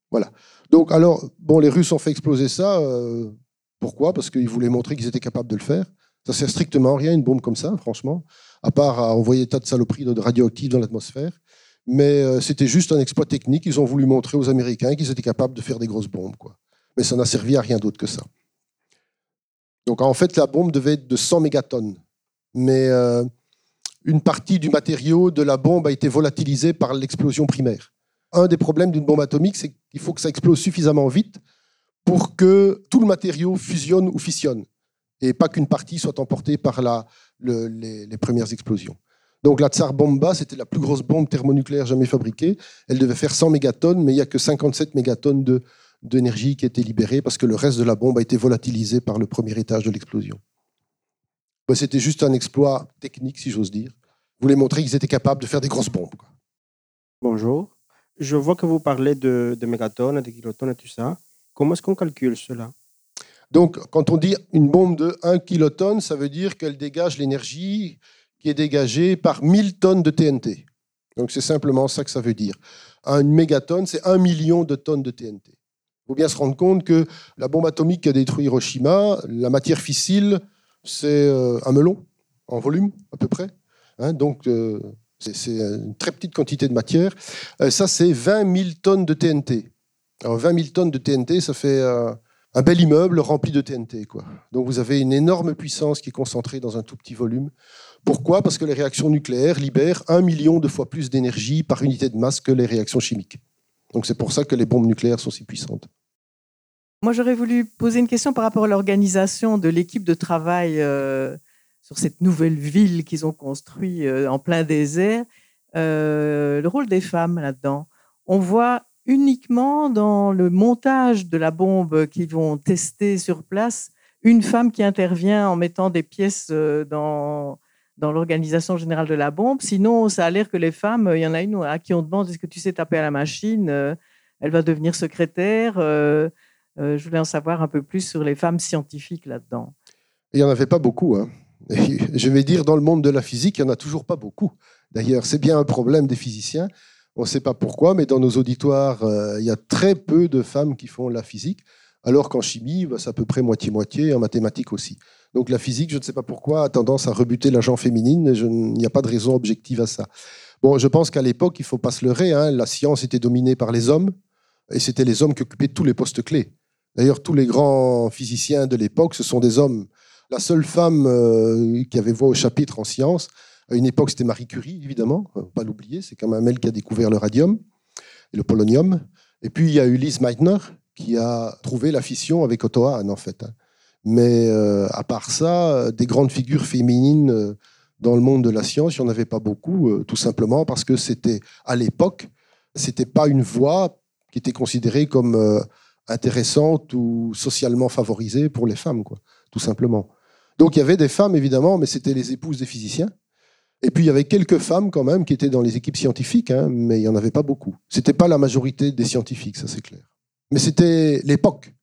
Voilà. Donc, alors, bon, les Russes ont fait exploser ça. Euh, pourquoi? Parce qu'ils voulaient montrer qu'ils étaient capables de le faire. Ça sert strictement à rien, une bombe comme ça, franchement, à part à envoyer tas de saloperies de radioactifs dans l'atmosphère. Mais euh, c'était juste un exploit technique. Ils ont voulu montrer aux Américains qu'ils étaient capables de faire des grosses bombes. Quoi. Mais ça n'a servi à rien d'autre que ça. Donc en fait, la bombe devait être de 100 mégatonnes. Mais euh, une partie du matériau de la bombe a été volatilisée par l'explosion primaire. Un des problèmes d'une bombe atomique, c'est qu'il faut que ça explose suffisamment vite pour que tout le matériau fusionne ou fissionne et pas qu'une partie soit emportée par la, les, premières explosions. Donc la Tsar Bomba, c'était la plus grosse bombe thermonucléaire jamais fabriquée. Elle devait faire 100 mégatonnes, mais il n'y a que 57 mégatonnes d'énergie qui a été libérée parce que le reste de la bombe a été volatilisé par le premier étage de l'explosion. Ben, C'était juste un exploit technique, si j'ose dire. Vous voulez montrer qu'ils étaient capables de faire des grosses bombes. Bonjour. Je vois que vous parlez de, de mégatonnes, de kilotonnes et tout ça. Comment est-ce qu'on calcule cela? Donc, quand on dit une bombe de 1 kilotonne, ça veut dire qu'elle dégage l'énergie qui est dégagée par 1000 tonnes de TNT. Donc, c'est simplement ça que ça veut dire. Une mégatonne, c'est 1 million de tonnes de TNT. Il faut bien se rendre compte que la bombe atomique qui a détruit Hiroshima, la matière fissile, c'est euh, un melon en volume, à peu près. Hein, donc, euh, c'est- une très petite quantité de matière. Euh, ça, c'est 20 000 tonnes de TNT. Alors, 20 000 tonnes de TNT, ça fait euh, un bel immeuble rempli de TNT. Quoi. Donc, vous avez une énorme puissance qui est concentrée dans un tout petit volume. Pourquoi? Parce que les réactions nucléaires libèrent un million de fois plus d'énergie par unité de masse que les réactions chimiques. Donc, c'est pour ça que les bombes nucléaires sont si puissantes. Moi, j'aurais voulu poser une question par rapport à l'organisation de l'équipe de travail euh, sur cette nouvelle ville qu'ils ont construite euh, en plein désert. Le rôle des femmes là-dedans. On voit uniquement dans le montage de la bombe qu'ils vont tester sur place une femme qui intervient en mettant des pièces euh, dans, dans l'organisation générale de la bombe. Sinon, ça a l'air que les femmes, il y en a une à qui on demande est-ce que tu sais taper à la machine Euh, Elle va devenir secrétaire. Euh, je voulais en savoir un peu plus sur les femmes scientifiques là-dedans. Il n'y en avait pas beaucoup. hein. Je vais dire, dans le monde de la physique, il n'y en a toujours pas beaucoup. D'ailleurs, c'est bien un problème des physiciens. On ne sait pas pourquoi, mais dans nos auditoires, euh, il y a très peu de femmes qui font la physique, alors qu'en chimie, bah, c'est à peu près moitié-moitié, en mathématiques aussi. Donc la physique, je ne sais pas pourquoi, a tendance à rebuter l'agent féminine, il n'y a pas de raison objective à ça. Bon, je pense qu'à l'époque, il ne faut pas se leurrer, hein, la science était dominée par les hommes, et c'était les hommes qui occupaient tous les postes clés. D'ailleurs, tous les grands physiciens de l'époque, ce sont des hommes. La seule femme euh, qui avait voix au chapitre en sciences, à une époque, c'était Marie Curie, évidemment, faut pas l'oublier, c'est quand même elle qui a découvert le radium et le polonium. Et puis, il y a eu Lise Meitner, qui a trouvé la fission avec Otto Hahn, en fait. Mais euh, à part ça, euh, des grandes figures féminines euh, dans le monde de la science, il n'y en avait pas beaucoup, euh, tout simplement parce que c'était, à l'époque, c'était pas une voie qui était considérée comme euh, intéressante ou socialement favorisée pour les femmes, quoi, tout simplement. Donc il y avait des femmes, évidemment, mais c'était les épouses des physiciens. Et puis il y avait quelques femmes quand même qui étaient dans les équipes scientifiques, hein, mais il n'y en avait pas beaucoup. C'était pas la majorité des scientifiques, ça c'est clair. Mais c'était l'époque.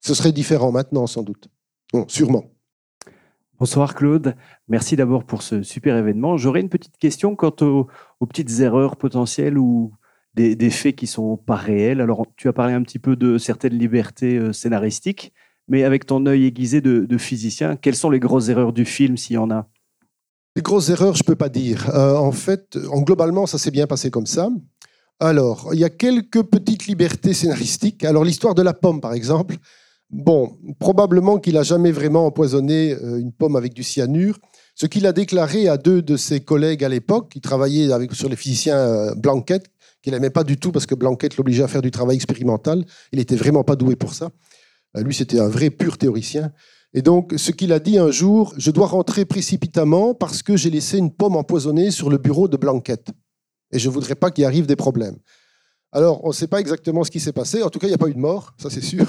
Ce serait différent maintenant, sans doute. Bon, sûrement. Bonsoir Claude, merci d'abord pour ce super événement. J'aurais une petite question quant aux, petites erreurs potentielles ou des, faits qui sont pas réels. Alors tu as parlé un petit peu de certaines libertés euh, scénaristiques, mais avec ton œil aiguisé de physicien, quelles sont les grosses erreurs du film s'il y en a? Les grosses erreurs, je peux pas dire. Euh, en fait, en globalement, ça s'est bien passé comme ça. Alors, il y a quelques petites libertés scénaristiques. Alors, l'histoire de la pomme, par exemple. Bon, probablement qu'il a jamais vraiment empoisonné euh, une pomme avec du cyanure. Ce qu'il a déclaré à deux de ses collègues à l'époque, qui travaillaient avec, sur les physiciens euh, Blanquette, qu'il n'aimait pas du tout parce que Blanquette l'obligeait à faire du travail expérimental. Il n'était vraiment pas doué pour ça. Lui, c'était un vrai pur théoricien. Et donc, ce qu'il a dit un jour, je dois rentrer précipitamment parce que j'ai laissé une pomme empoisonnée sur le bureau de Blanquette. Et je ne voudrais pas qu'il arrive des problèmes. Alors, on ne sait pas exactement ce qui s'est passé. En tout cas, il n'y a pas eu de mort, ça c'est sûr.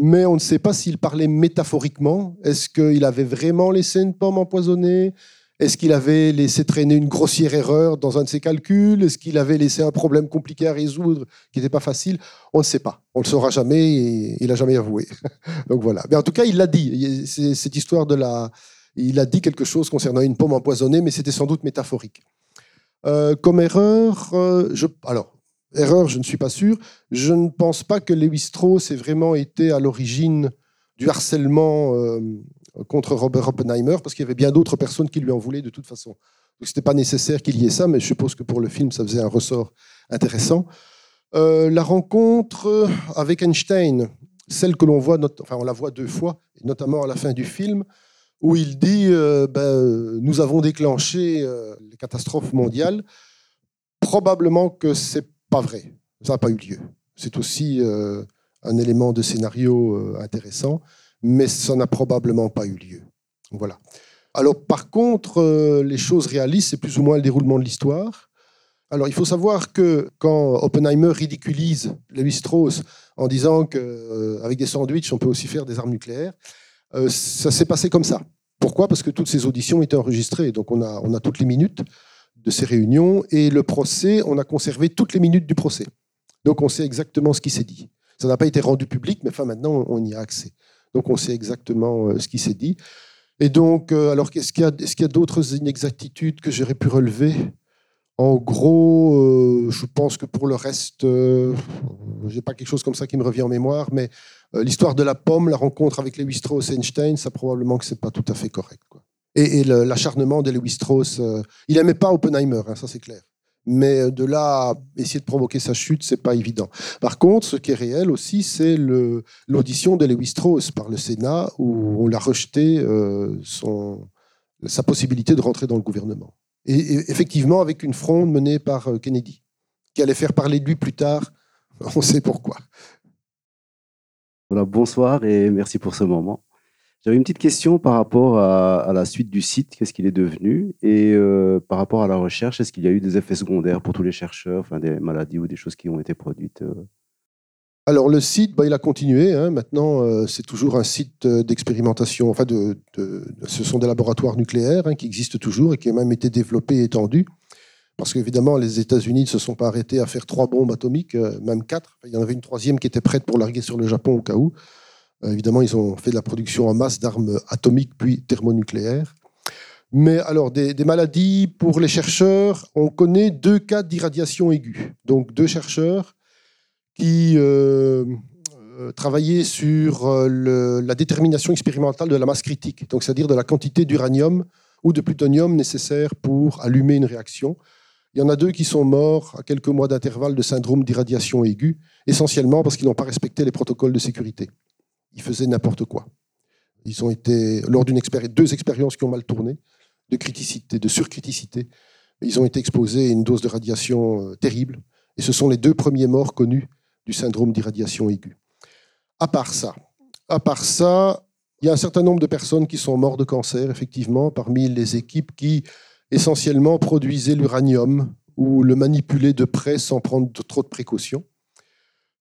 Mais on ne sait pas s'il parlait métaphoriquement. Est-ce qu'il avait vraiment laissé une pomme empoisonnée? Est-ce qu'il avait laissé traîner une grossière erreur dans un de ses calculs? Est-ce qu'il avait laissé un problème compliqué à résoudre qui n'était pas facile? On ne sait pas. On ne le saura jamais et il n'a jamais avoué. Donc voilà. Mais en tout cas, il l'a dit. Cette histoire de la. Il a dit quelque chose concernant une pomme empoisonnée, mais c'était sans doute métaphorique. Euh, comme erreur, euh, je, alors, erreur, je ne suis pas sûr. Je ne pense pas que Lewis Strauss ait vraiment été à l'origine du harcèlement euh, contre Robert Oppenheimer, parce qu'il y avait bien d'autres personnes qui lui en voulaient de toute façon. Donc, ce n'était pas nécessaire qu'il y ait ça, mais je suppose que pour le film, ça faisait un ressort intéressant. Euh, la rencontre avec Einstein, celle que l'on voit, enfin, on la voit deux fois, notamment à la fin du film, où il dit euh, ben, Nous avons déclenché euh, les catastrophes mondiales. Probablement que c'est pas vrai. Ça n'a pas eu lieu. C'est aussi un élément de scénario intéressant, mais ça n'a probablement pas eu lieu. Voilà. Alors, par contre, euh, les choses réalistes, c'est plus ou moins le déroulement de l'histoire. Alors, il faut savoir que quand Oppenheimer ridiculise Lewis Strauss en disant qu'avec des sandwichs, on peut aussi faire des armes nucléaires, euh, ça s'est passé comme ça. Pourquoi? Parce que toutes ces auditions étaient enregistrées. Donc on a, on a toutes les minutes de ces réunions. Et le procès, on a conservé toutes les minutes du procès. Donc on sait exactement ce qui s'est dit. Ça n'a pas été rendu public, mais maintenant on y a accès. Donc on sait exactement euh, ce qui s'est dit. Et donc, euh, alors est-ce qu'il y a, d'autres inexactitudes que j'aurais pu relever? En gros, euh, je pense que pour le reste, je n'ai pas quelque chose comme ça qui me revient en mémoire, mais l'histoire de la pomme, la rencontre avec Lewis Strauss et Einstein, ça probablement que c'est pas tout à fait correct. Et, l'acharnement de Lewis Strauss, il n'aimait pas Oppenheimer, hein, ça c'est clair. Mais de là essayer de provoquer sa chute, c'est pas évident. Par contre, ce qui est réel aussi, c'est l'audition de Lewis Strauss par le Sénat, où on l'a rejeté euh, son, sa possibilité de rentrer dans le gouvernement. Et, effectivement, avec une fronde menée par euh, Kennedy, qui allait faire parler de lui plus tard. On sait pourquoi. Voilà, bonsoir et merci pour ce moment. J'avais une petite question par rapport à, la suite du site, qu'est-ce qu'il est devenu, et euh, par rapport à la recherche, est-ce qu'il y a eu des effets secondaires pour tous les chercheurs, enfin des maladies ou des choses qui ont été produites euh? Alors le site, bah, il a continué. Hein. Maintenant, euh, c'est toujours un site d'expérimentation. Enfin, ce sont des laboratoires nucléaires hein, qui existent toujours et qui ont même été développés et étendus. Parce qu'évidemment, les États-Unis ne se sont pas arrêtés à faire trois bombes atomiques, même quatre. Il y en avait une troisième qui était prête pour larguer sur le Japon au cas où. Euh, évidemment, ils ont fait de la production en masse d'armes atomiques puis thermonucléaires. Mais alors, des, maladies pour les chercheurs, on connaît deux cas d'irradiation aiguë. Donc, deux chercheurs qui euh, euh, travaillaient sur la détermination expérimentale de la masse critique, donc c'est-à-dire de la quantité d'uranium ou de plutonium nécessaire pour allumer une réaction. Il y en a deux qui sont morts à quelques mois d'intervalle de syndrome d'irradiation aiguë, essentiellement parce qu'ils n'ont pas respecté les protocoles de sécurité ils faisaient n'importe quoi. Ils ont été, lors d'une expérience, deux expériences qui ont mal tourné, de criticité, de surcriticité, ils ont été exposés à une dose de radiation euh, terrible. Et ce sont les deux premiers morts connus du syndrome d'irradiation aiguë. À part ça, à part ça, il y a un certain nombre de personnes qui sont mortes de cancer, effectivement, parmi les équipes qui essentiellement produisaient l'uranium ou le manipulaient de près sans prendre trop de précautions.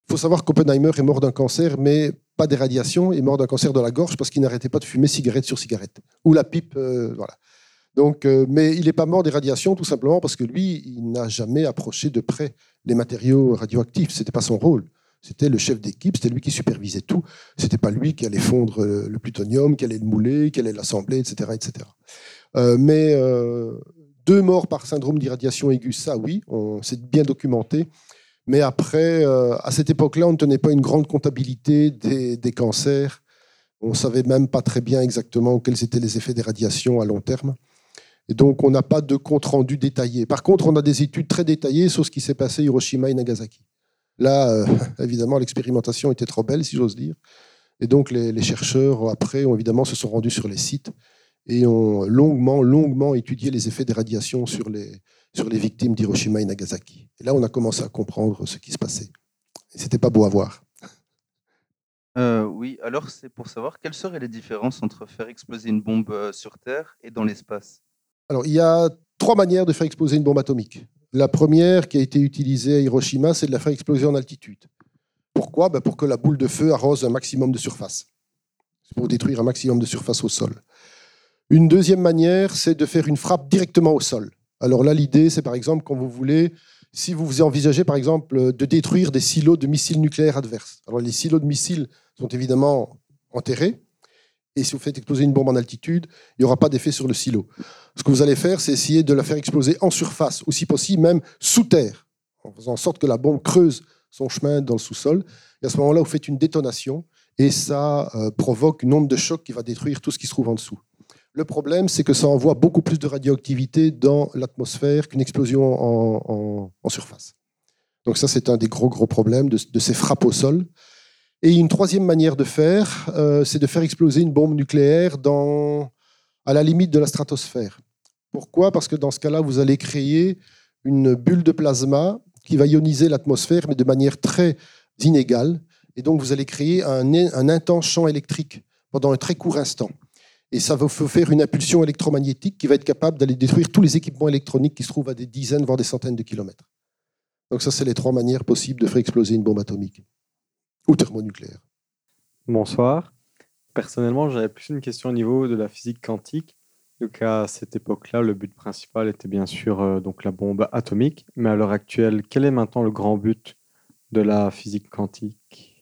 Il faut savoir qu'Oppenheimer est mort d'un cancer, mais pas des radiations, est mort d'un cancer de la gorge parce qu'il n'arrêtait pas de fumer cigarette sur cigarette. Ou la pipe, euh, voilà. Donc, euh, mais il n'est pas mort des radiations tout simplement parce que lui, il n'a jamais approché de près les matériaux radioactifs. Ce n'était pas son rôle. C'était le chef d'équipe, c'était lui qui supervisait tout. Ce n'était pas lui qui allait fondre euh, le plutonium, qui allait le mouler, qui allait l'assembler, etc. etc. mais deux morts par syndrome d'irradiation aiguë, ça oui, c'est bien documenté. Mais après, euh, à cette époque-là, on ne tenait pas une grande comptabilité des, cancers. On ne savait même pas très bien exactement quels étaient les effets des radiations à long terme. Et donc, on n'a pas de compte-rendu détaillé. Par contre, on a des études très détaillées sur ce qui s'est passé à Hiroshima et Nagasaki. Là, euh, évidemment, l'expérimentation était trop belle, si j'ose dire. Et donc, les, les, chercheurs, après, ont, évidemment, se sont rendus sur les sites et ont longuement, longuement étudié les effets des radiations sur les, sur les victimes d'Hiroshima et Nagasaki. Et là, on a commencé à comprendre ce qui se passait. Et c'était pas beau à voir. Euh, oui, alors c'est pour savoir quelles seraient les différences entre faire exploser une bombe euh, sur Terre et dans l'espace? Alors, il y a trois manières de faire exploser une bombe atomique. La première qui a été utilisée à Hiroshima, c'est de la faire exploser en altitude. Pourquoi? Ben Pour que la boule de feu arrose un maximum de surface. C'est pour détruire un maximum de surface au sol. Une deuxième manière, c'est de faire une frappe directement au sol. Alors là, l'idée, c'est par exemple quand vous voulez, si vous vous envisagez par exemple de détruire des silos de missiles nucléaires adverses. Alors les silos de missiles sont évidemment enterrés, et si vous faites exploser une bombe en altitude, il n'y aura pas d'effet sur le silo. Ce que vous allez faire, c'est essayer de la faire exploser en surface, ou si possible même sous terre, en faisant en sorte que la bombe creuse son chemin dans le sous-sol. Et à ce moment-là, vous faites une détonation, et ça euh, provoque une onde de choc qui va détruire tout ce qui se trouve en dessous. Le problème, c'est que ça envoie beaucoup plus de radioactivité dans l'atmosphère qu'une explosion en, surface. Donc ça, c'est un des gros, gros problèmes de, ces frappes au sol. Et une troisième manière de faire, euh, c'est de faire exploser une bombe nucléaire à la limite de la stratosphère. Pourquoi? Parce que dans ce cas-là, vous allez créer une bulle de plasma qui va ioniser l'atmosphère, mais de manière très inégale. Et donc, vous allez créer un intense champ électrique pendant un très court instant et ça va vous faire une impulsion électromagnétique qui va être capable d'aller détruire tous les équipements électroniques qui se trouvent à des dizaines, voire des centaines de kilomètres. Donc ça, c'est les trois manières possibles de faire exploser une bombe atomique ou thermonucléaire. Bonsoir. Personnellement, j'avais plus une question au niveau de la physique quantique. Donc à cette époque-là, le but principal était bien sûr euh, donc la bombe atomique. Mais à l'heure actuelle, quel est maintenant le grand but de la physique quantique?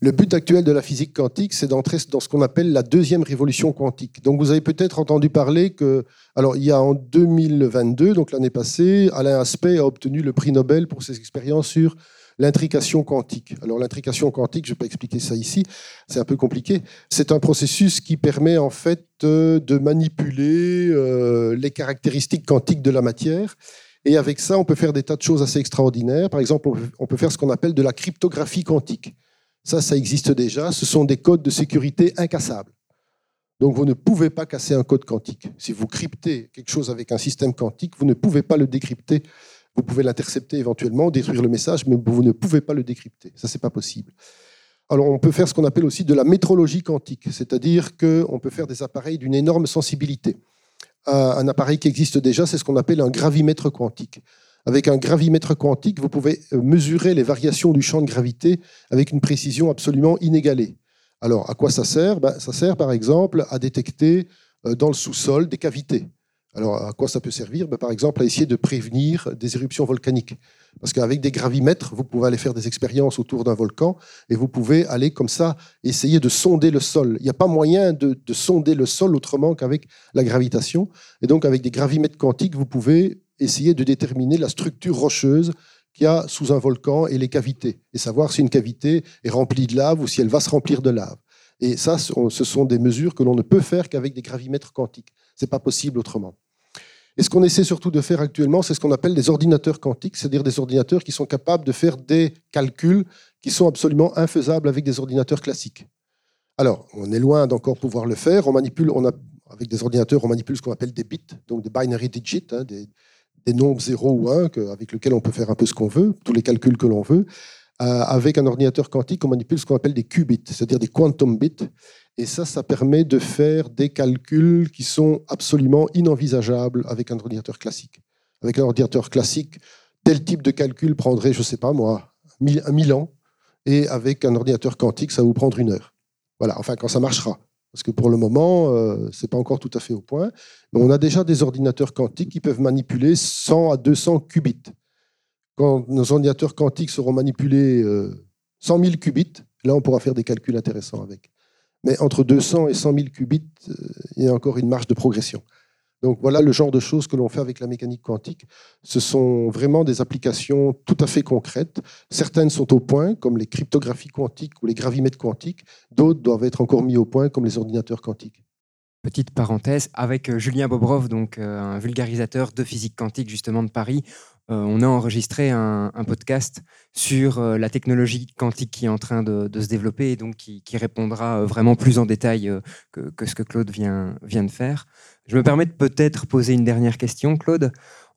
Le but actuel de la physique quantique, c'est d'entrer dans ce qu'on appelle la deuxième révolution quantique. Donc vous avez peut-être entendu parler que, alors il y a en 2022, donc l'année passée, Alain Aspect a obtenu le prix Nobel pour ses expériences sur l'intrication quantique. Alors l'intrication quantique, je ne vais pas expliquer ça ici, c'est un peu compliqué. C'est un processus qui permet en fait euh, de manipuler euh, les caractéristiques quantiques de la matière. Et avec ça, on peut faire des tas de choses assez extraordinaires. Par exemple, on peut faire ce qu'on appelle de la cryptographie quantique. Ça, ça existe déjà. Ce sont des codes de sécurité incassables. Donc vous ne pouvez pas casser un code quantique. Si vous cryptez quelque chose avec un système quantique, vous ne pouvez pas le décrypter. Vous pouvez l'intercepter éventuellement, détruire le message, mais vous ne pouvez pas le décrypter. Ça, c'est pas possible. Alors on peut faire ce qu'on appelle aussi de la métrologie quantique, c'est-à-dire qu'on peut faire des appareils d'une énorme sensibilité. Un appareil qui existe déjà, c'est ce qu'on appelle un gravimètre quantique. Avec un gravimètre quantique, vous pouvez euh, mesurer les variations du champ de gravité avec une précision absolument inégalée. Alors, à quoi ça sert? Ben, Ça sert par exemple à détecter euh, dans le sous-sol des cavités. Alors, à quoi ça peut servir? Ben, Par exemple, à essayer de prévenir des éruptions volcaniques. Parce qu'avec des gravimètres, vous pouvez aller faire des expériences autour d'un volcan et vous pouvez aller comme ça essayer de sonder le sol. Il n'y a pas moyen de, de sonder le sol autrement qu'avec la gravitation. Et donc, avec des gravimètres quantiques, vous pouvez essayer de déterminer la structure rocheuse qu'il y a sous un volcan et les cavités, et savoir si une cavité est remplie de lave ou si elle va se remplir de lave. Et ça, ce sont des mesures que l'on ne peut faire qu'avec des gravimètres quantiques. Ce n'est pas possible autrement. Et ce qu'on essaie surtout de faire actuellement, c'est ce qu'on appelle des ordinateurs quantiques, c'est-à-dire des ordinateurs qui sont capables de faire des calculs qui sont absolument infaisables avec des ordinateurs classiques. Alors, on est loin d'encore pouvoir le faire. On manipule, on a, avec des ordinateurs, on manipule ce qu'on appelle des bits, donc des binary digits, hein, des, des nombres 0 ou 1 avec lesquels on peut faire un peu ce qu'on veut, tous les calculs que l'on veut. Euh, avec un ordinateur quantique, on manipule ce qu'on appelle des qubits, c'est-à-dire des quantum bits. Et ça, ça permet de faire des calculs qui sont absolument inenvisageables avec un ordinateur classique. Avec un ordinateur classique, tel type de calcul prendrait, je ne sais pas moi, un mille ans. Et avec un ordinateur quantique, ça va vous prendre une heure. Voilà, enfin, quand ça marchera. Parce que pour le moment, euh, ce n'est pas encore tout à fait au point. Mais on a déjà des ordinateurs quantiques qui peuvent manipuler 100 à 200 qubits. Quand nos ordinateurs quantiques seront manipulés 100 euh, 000 qubits, là, on pourra faire des calculs intéressants avec. Mais entre 200 et 100 000 qubits, euh, il y a encore une marge de progression. Donc voilà le genre de choses que l'on fait avec la mécanique quantique. Ce sont vraiment des applications tout à fait concrètes. Certaines sont au point, comme les cryptographies quantiques ou les gravimètres quantiques. D'autres doivent être encore mis au point, comme les ordinateurs quantiques. Petite parenthèse, avec euh, Julien Bobrov, donc euh, un vulgarisateur de physique quantique justement de Paris, euh, on a enregistré un, podcast sur la technologie quantique qui est en train de, se développer et donc qui, répondra vraiment plus en détail que, ce que Claude vient, vient de faire. Je me permets de peut-être poser une dernière question, Claude.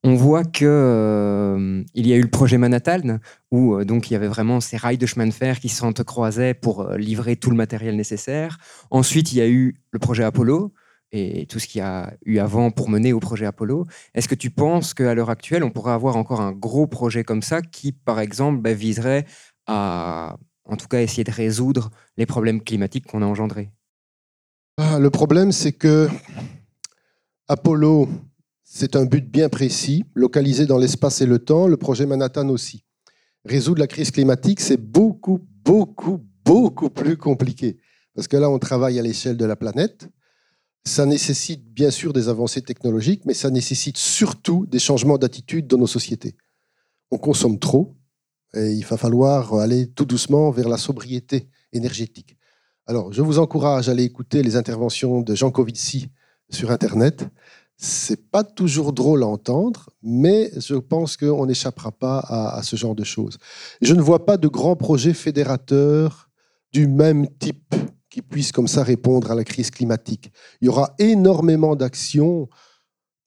On voit que euh, il y a eu le projet Manhattan où euh, donc il y avait vraiment ces rails de chemin de fer qui s'entrecroisaient pour euh, livrer tout le matériel nécessaire. Ensuite, il y a eu le projet Apollo et tout ce qu'il y a eu avant pour mener au projet Apollo. Est-ce que tu penses qu'à l'heure actuelle, on pourrait avoir encore un gros projet comme ça qui, par exemple, bah, viserait à, en tout cas, essayer de résoudre les problèmes climatiques qu'on a engendrés? Ah, Le problème, c'est que Apollo, c'est un but bien précis, localisé dans l'espace et le temps, le projet Manhattan aussi. Résoudre la crise climatique, c'est beaucoup, beaucoup, beaucoup plus compliqué. Parce que là, on travaille à l'échelle de la planète. Ça nécessite bien sûr des avancées technologiques, mais ça nécessite surtout des changements d'attitude dans nos sociétés. On consomme trop et il va falloir aller tout doucement vers la sobriété énergétique. Alors, je vous encourage à aller écouter les interventions de Jean Covici sur Internet. C'est pas toujours drôle à entendre, mais je pense qu'on n'échappera pas à, ce genre de choses. Je ne vois pas de grands projets fédérateurs du même type qui puissent comme ça répondre à la crise climatique. Il y aura énormément d'actions,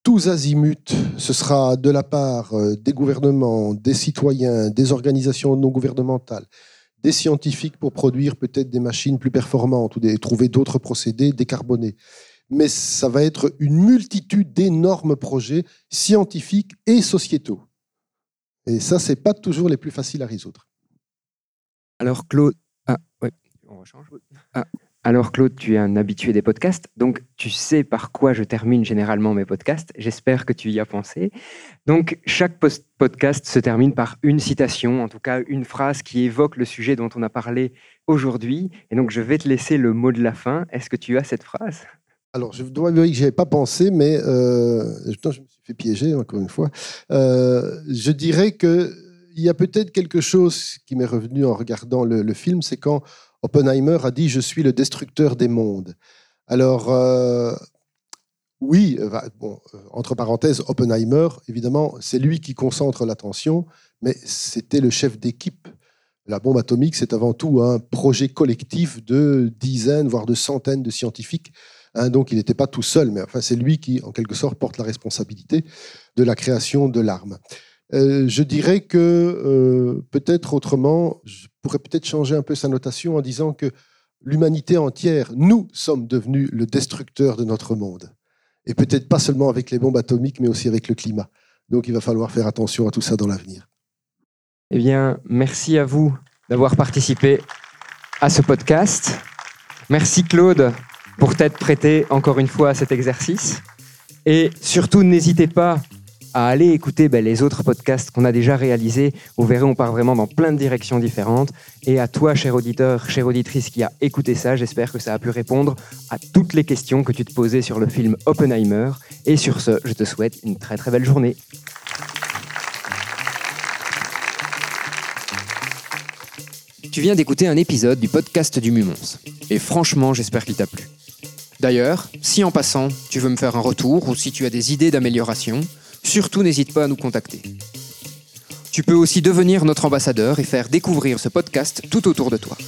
tous azimuts. Ce sera de la part euh, des gouvernements, des citoyens, des organisations non gouvernementales, des scientifiques pour produire peut-être des machines plus performantes ou trouver d'autres procédés décarbonés mais ça va être une multitude d'énormes projets scientifiques et sociétaux. Et ça, c'est pas toujours les plus faciles à résoudre. Alors, Claude. Ah, ouais. On rechange. Ah, Alors Claude, tu es un habitué des podcasts, donc tu sais par quoi je termine généralement mes podcasts. J'espère que tu y as pensé. Donc chaque podcast se termine par une citation, en tout cas une phrase qui évoque le sujet dont on a parlé aujourd'hui. Et donc je vais te laisser le mot de la fin. Est-ce que tu as cette phrase? Alors je dois avouer que je avais pas pensé, mais euh, je me suis fait piéger encore une fois. Euh, je dirais que il y a peut-être quelque chose qui m'est revenu en regardant le film, c'est quand Oppenheimer a dit Je suis le destructeur des mondes. Alors, euh, oui, entre parenthèses, Oppenheimer, évidemment, c'est lui qui concentre l'attention, mais c'était le chef d'équipe. La bombe atomique, c'est avant tout un projet collectif de dizaines, voire de centaines de scientifiques. Hein, donc, il n'était pas tout seul, mais enfin, c'est lui qui, en quelque sorte, porte la responsabilité de la création de l'arme. je dirais que peut-être autrement, pourrait peut-être changer un peu sa notation en disant que l'humanité entière, nous sommes devenus le destructeur de notre monde. Et peut-être pas seulement avec les bombes atomiques, mais aussi avec le climat. Donc il va falloir faire attention à tout ça dans l'avenir. Eh bien, merci à vous d'avoir participé à ce podcast. Merci Claude pour t'être prêté encore une fois à cet exercice. Et surtout, n'hésitez pas à aller écouter ben, les autres podcasts qu'on a déjà réalisés. Vous verrez, on part vraiment dans plein de directions différentes. Et à toi, cher auditeur, chère auditrice qui a écouté ça, j'espère que ça a pu répondre à toutes les questions que tu te posais sur le film Oppenheimer. Et sur ce, je te souhaite une très très belle journée. Tu viens d'écouter un épisode du podcast du Mumons. Et franchement, j'espère qu'il t'a plu. D'ailleurs, si en passant, tu veux me faire un retour ou si tu as des idées d'amélioration, surtout n'hésite pas à nous contacter. Tu peux aussi devenir notre ambassadeur et faire découvrir ce podcast tout autour de toi.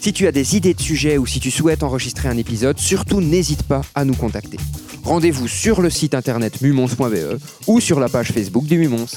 Si tu as des idées de sujets ou si tu souhaites enregistrer un épisode, surtout n'hésite pas à nous contacter. Rendez-vous sur le site internet mumons.be ou sur la page Facebook du Mumons.